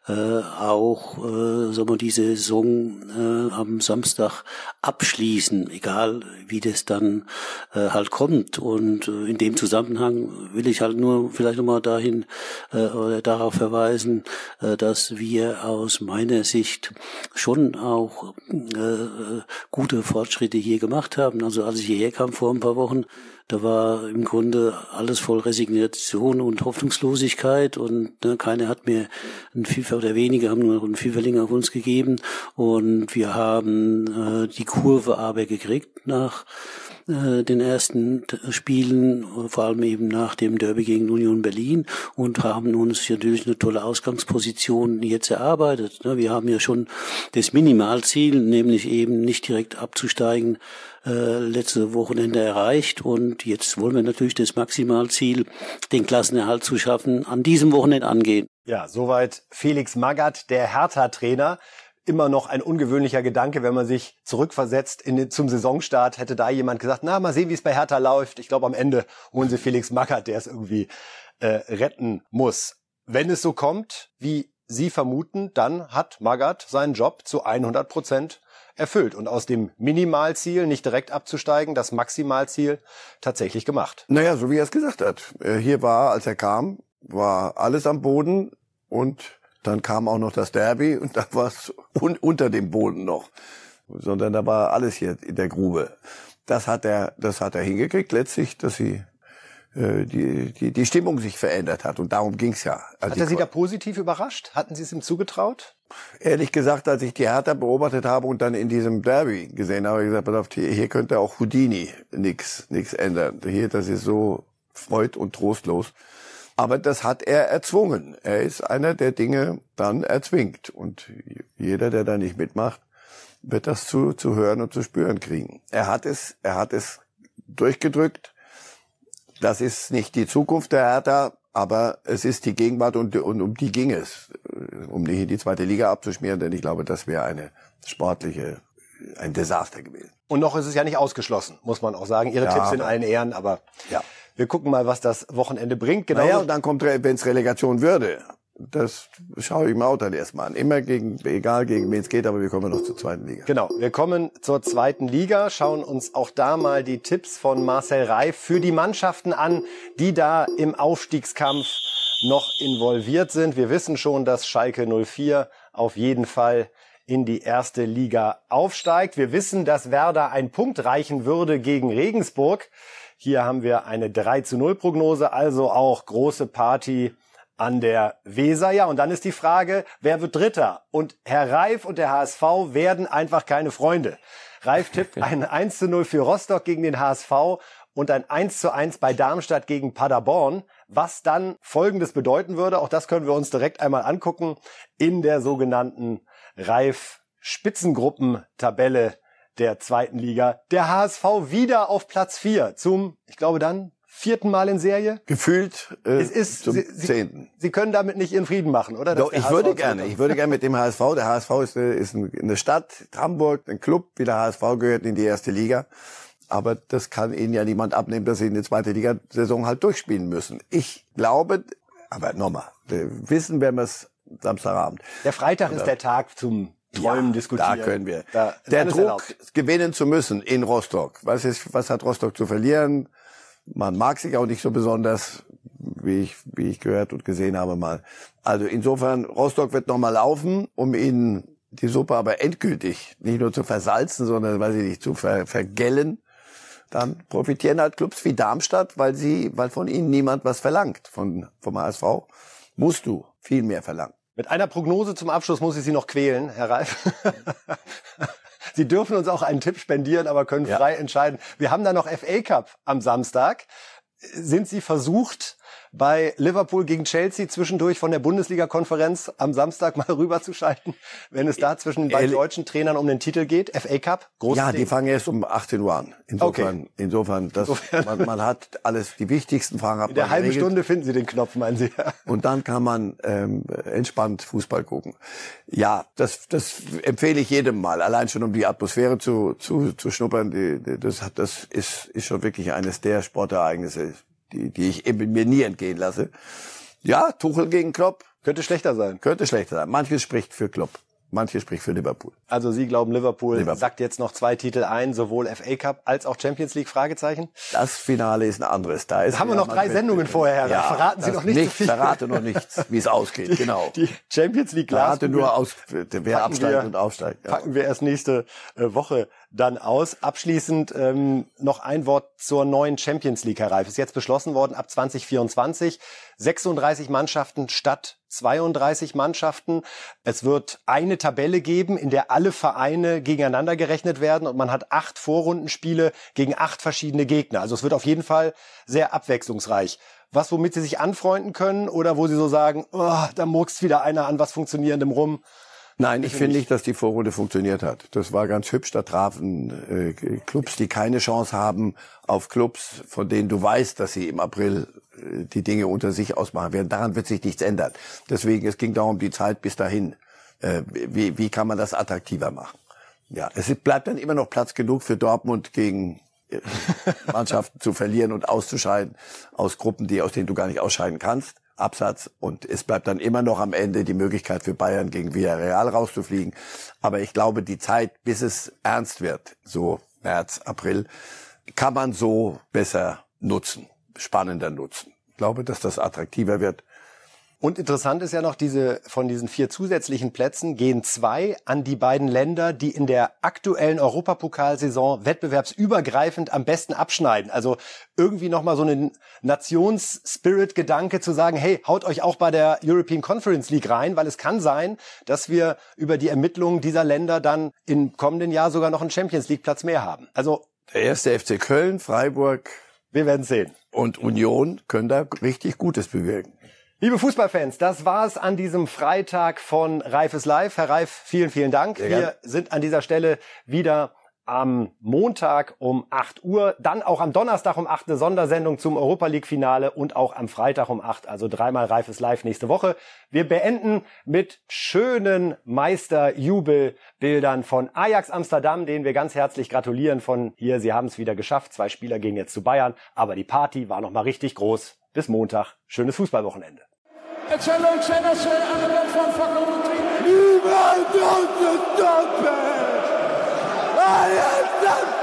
äh, auch äh, sagen wir, die Saison äh, am Samstag abschließen, egal wie das dann äh, halt kommt. Und äh, in dem Zusammenhang will ich halt nur vielleicht nochmal dahin äh, oder darauf verweisen, äh, dass wir aus meiner Sicht schon auch äh, gute Fortschritte hier gemacht haben. Also als ich hierher kam vor ein paar Wochen, da war im Grunde alles voll Resignation und Hoffnungslosigkeit und ne, keiner hat mir ein Fünfer oder wenige haben nur noch einen Fünferling auf uns gegeben und wir haben äh, die Kurve aber gekriegt nach äh, den ersten Spielen, vor allem eben nach dem Derby gegen Union Berlin und haben uns natürlich eine tolle Ausgangsposition jetzt erarbeitet. ne. Wir haben ja schon das Minimalziel, nämlich eben nicht direkt abzusteigen, äh, letzte Wochenende erreicht und jetzt wollen wir natürlich das Maximalziel, den Klassenerhalt zu schaffen, an diesem Wochenende angehen. Ja, soweit Felix Magath, der Hertha-Trainer. Immer noch ein ungewöhnlicher Gedanke, wenn man sich zurückversetzt in den, zum Saisonstart, hätte da jemand gesagt, na, mal sehen, wie es bei Hertha läuft. Ich glaube, am Ende holen sie Felix Magath, der es irgendwie äh, retten muss. Wenn es so kommt, wie Sie vermuten, dann hat Magath seinen Job zu 100 Prozent erfüllt und aus dem Minimalziel, nicht direkt abzusteigen, das Maximalziel tatsächlich gemacht. Naja, so wie er es gesagt hat. Äh, Hier war, als er kam, war alles am Boden und dann kam auch noch das Derby und da war es un unter dem Boden noch. Sondern da war alles hier in der Grube. Das hat er, das hat er hingekriegt letztlich, dass sie die, die, die Stimmung sich verändert hat. Und darum ging's ja. Also Hat er Sie da positiv überrascht? Hatten Sie es ihm zugetraut? Ehrlich gesagt, als ich die Hertha beobachtet habe und dann in diesem Derby gesehen habe, habe ich gesagt, pass auf, hier, hier könnte auch Houdini nix, nix ändern. Hier, das ist so freud- und trostlos. Aber das hat er erzwungen. Er ist einer, der Dinge dann erzwingt. Und jeder, der da nicht mitmacht, wird das zu, zu hören und zu spüren kriegen. Er hat es, er hat es durchgedrückt. Das ist nicht die Zukunft der Hertha, aber es ist die Gegenwart und, und um die ging es, äh, um nicht in die zweite Liga abzuschmieren, denn ich glaube, das wäre eine sportliche ein Desaster gewesen. Und noch ist es ja nicht ausgeschlossen, muss man auch sagen. Ihre Ja, Tipps in allen Ehren, aber Ja. wir gucken mal, was das Wochenende bringt. Genau. Naja, und dann kommt, wenn es Relegation würde, das schaue ich mir auch dann erstmal an. Immer gegen, egal gegen wen es geht, aber wir kommen noch zur zweiten Liga. Genau, wir kommen zur zweiten Liga, schauen uns auch da mal die Tipps von Marcel Reif für die Mannschaften an, die da im Aufstiegskampf noch involviert sind. Wir wissen schon, dass Schalke 04 auf jeden Fall in die erste Liga aufsteigt. Wir wissen, dass Werder einen Punkt reichen würde gegen Regensburg. Hier haben wir eine 3 zu 0 Prognose, also auch große Party an der Weser. Ja, und dann ist die Frage, wer wird Dritter? Und Herr Reif und der HSV werden einfach keine Freunde. Reif tippt ein 1 zu 0 für Rostock gegen den HSV und ein 1 zu 1 bei Darmstadt gegen Paderborn, was dann Folgendes bedeuten würde. Auch das können wir uns direkt einmal angucken in der sogenannten Reif Spitzengruppentabelle der zweiten Liga. Der HSV wieder auf Platz 4 zum, ich glaube dann, vierten Mal in Serie. Gefühlt äh, Es ist, zum Sie, zehnten. Sie können damit nicht Ihren Frieden machen, oder? Doch, der ich HSV würde gerne, ich würde gerne mit dem HSV. Der HSV ist eine, ist eine Stadt, Hamburg, ein Club, wie der HSV gehört in die erste Liga. Aber das kann ihnen ja niemand abnehmen, dass sie in die zweite Liga-Saison halt durchspielen müssen. Ich glaube, aber nochmal, wir wissen, wir es Samstagabend. Der Freitag ist der Tag zum Träumen diskutieren. Da können wir. Da der Druck, erlaubt. gewinnen zu müssen in Rostock. Was ist, was hat Rostock zu verlieren? Man mag sich auch nicht so besonders, wie ich, wie ich gehört und gesehen habe mal. Also insofern, Rostock wird nochmal laufen, um ihnen die Suppe aber endgültig nicht nur zu versalzen, sondern, weiß ich nicht, zu ver, vergällen. Dann profitieren halt Clubs wie Darmstadt, weil sie, weil von ihnen niemand was verlangt. Von, vom HSV musst du viel mehr verlangen. Mit einer Prognose zum Abschluss muss ich Sie noch quälen, Herr Reif. Sie dürfen uns auch einen Tipp spendieren, aber können Ja. frei entscheiden. Wir haben da noch FA Cup am Samstag. Sind Sie versucht, bei Liverpool gegen Chelsea zwischendurch von der Bundesliga-Konferenz am Samstag mal rüberzuschalten, wenn es da zwischen den beiden deutschen Trainern um den Titel geht? FA Cup? Großes Ja, Ding. die fangen erst um 18 Uhr an. Insofern, insofern, das, Man, man hat alles, die wichtigsten Fragen hat In der halben. Stunde finden Sie den Knopf, meinen Sie? Und dann kann man ähm, entspannt Fußball gucken. Ja, das, das empfehle ich jedem mal. Allein schon um die Atmosphäre zu, zu, zu schnuppern. Die, die, das, das ist, ist schon wirklich eines der Sportereignisse, die, die ich eben mir nie entgehen lasse. Ja, Tuchel gegen Klopp Könnte schlechter sein. könnte schlechter sein. Manches spricht für Klopp, manches spricht für Liverpool. Also Sie glauben, Liverpool, Liverpool. sagt jetzt noch zwei Titel ein, sowohl FA Cup als auch Champions League? Fragezeichen. Das Finale ist ein anderes. Da ist Da haben wir noch drei Sendungen vorher, Herr Ja. Verraten Sie noch nicht zu viel. Verrate noch nichts, wie es ausgeht. Genau. Die Champions League Verrate nur aus, wer absteigt wir- und aufsteigt. Ja. packen wir erst nächste äh, Woche dann aus. Abschließend ähm, noch ein Wort zur neuen Champions League, Herr Reif. Ist jetzt beschlossen worden ab 2024. 36 Mannschaften statt 32 Mannschaften. Es wird eine Tabelle geben, in der alle Vereine gegeneinander gerechnet werden und man hat acht Vorrundenspiele gegen acht verschiedene Gegner. Also es wird auf jeden Fall sehr abwechslungsreich. Was, womit Sie sich anfreunden können oder wo Sie so sagen, oh, da murkst wieder einer an was Funktionierendem rum. Nein, ich finde nicht, dass die Vorrunde funktioniert hat. Das war ganz hübsch. Da trafen äh, Clubs, die keine Chance haben, auf Clubs, von denen du weißt, dass sie im April die Dinge unter sich ausmachen werden. Daran wird sich nichts ändern. Deswegen, es ging darum, die Zeit bis dahin. Äh, wie, wie kann man das attraktiver machen? Ja, es bleibt dann immer noch Platz genug für Dortmund gegen äh, Mannschaften zu verlieren und auszuscheiden aus Gruppen, die aus denen du gar nicht ausscheiden kannst. Absatz und es bleibt dann immer noch am Ende die Möglichkeit für Bayern gegen Villarreal rauszufliegen. Aber ich glaube, die Zeit, bis es ernst wird, so März, April, kann man so besser nutzen, spannender nutzen. Ich glaube, dass das attraktiver wird. Und interessant ist ja noch, diese, von diesen vier zusätzlichen Plätzen gehen zwei an die beiden Länder, die in der aktuellen Europapokalsaison wettbewerbsübergreifend am besten abschneiden. Also irgendwie nochmal so einen Nations-Spirit-Gedanke zu sagen, hey, haut euch auch bei der European Conference League rein, weil es kann sein, dass wir über die Ermittlungen dieser Länder dann im kommenden Jahr sogar noch einen Champions League-Platz mehr haben. Also Der erste FC Köln, Freiburg wir werden sehen. Und Union können da richtig Gutes bewirken. Liebe Fußballfans, das war's an diesem Freitag von Reif ist live. Herr Reif, vielen, vielen Dank. Wir sind an dieser Stelle wieder am Montag um 8 Uhr, dann auch am Donnerstag um 8 eine Sondersendung zum Europa League Finale und auch am Freitag um 8, also dreimal reifes Live nächste Woche. Wir beenden mit schönen Meisterjubelbildern von Ajax Amsterdam, denen wir ganz herzlich gratulieren von hier. Sie haben es wieder geschafft. Zwei Spieler gehen jetzt zu Bayern, aber die Party war noch mal richtig groß. Bis Montag. Schönes Fußballwochenende. Überall Lions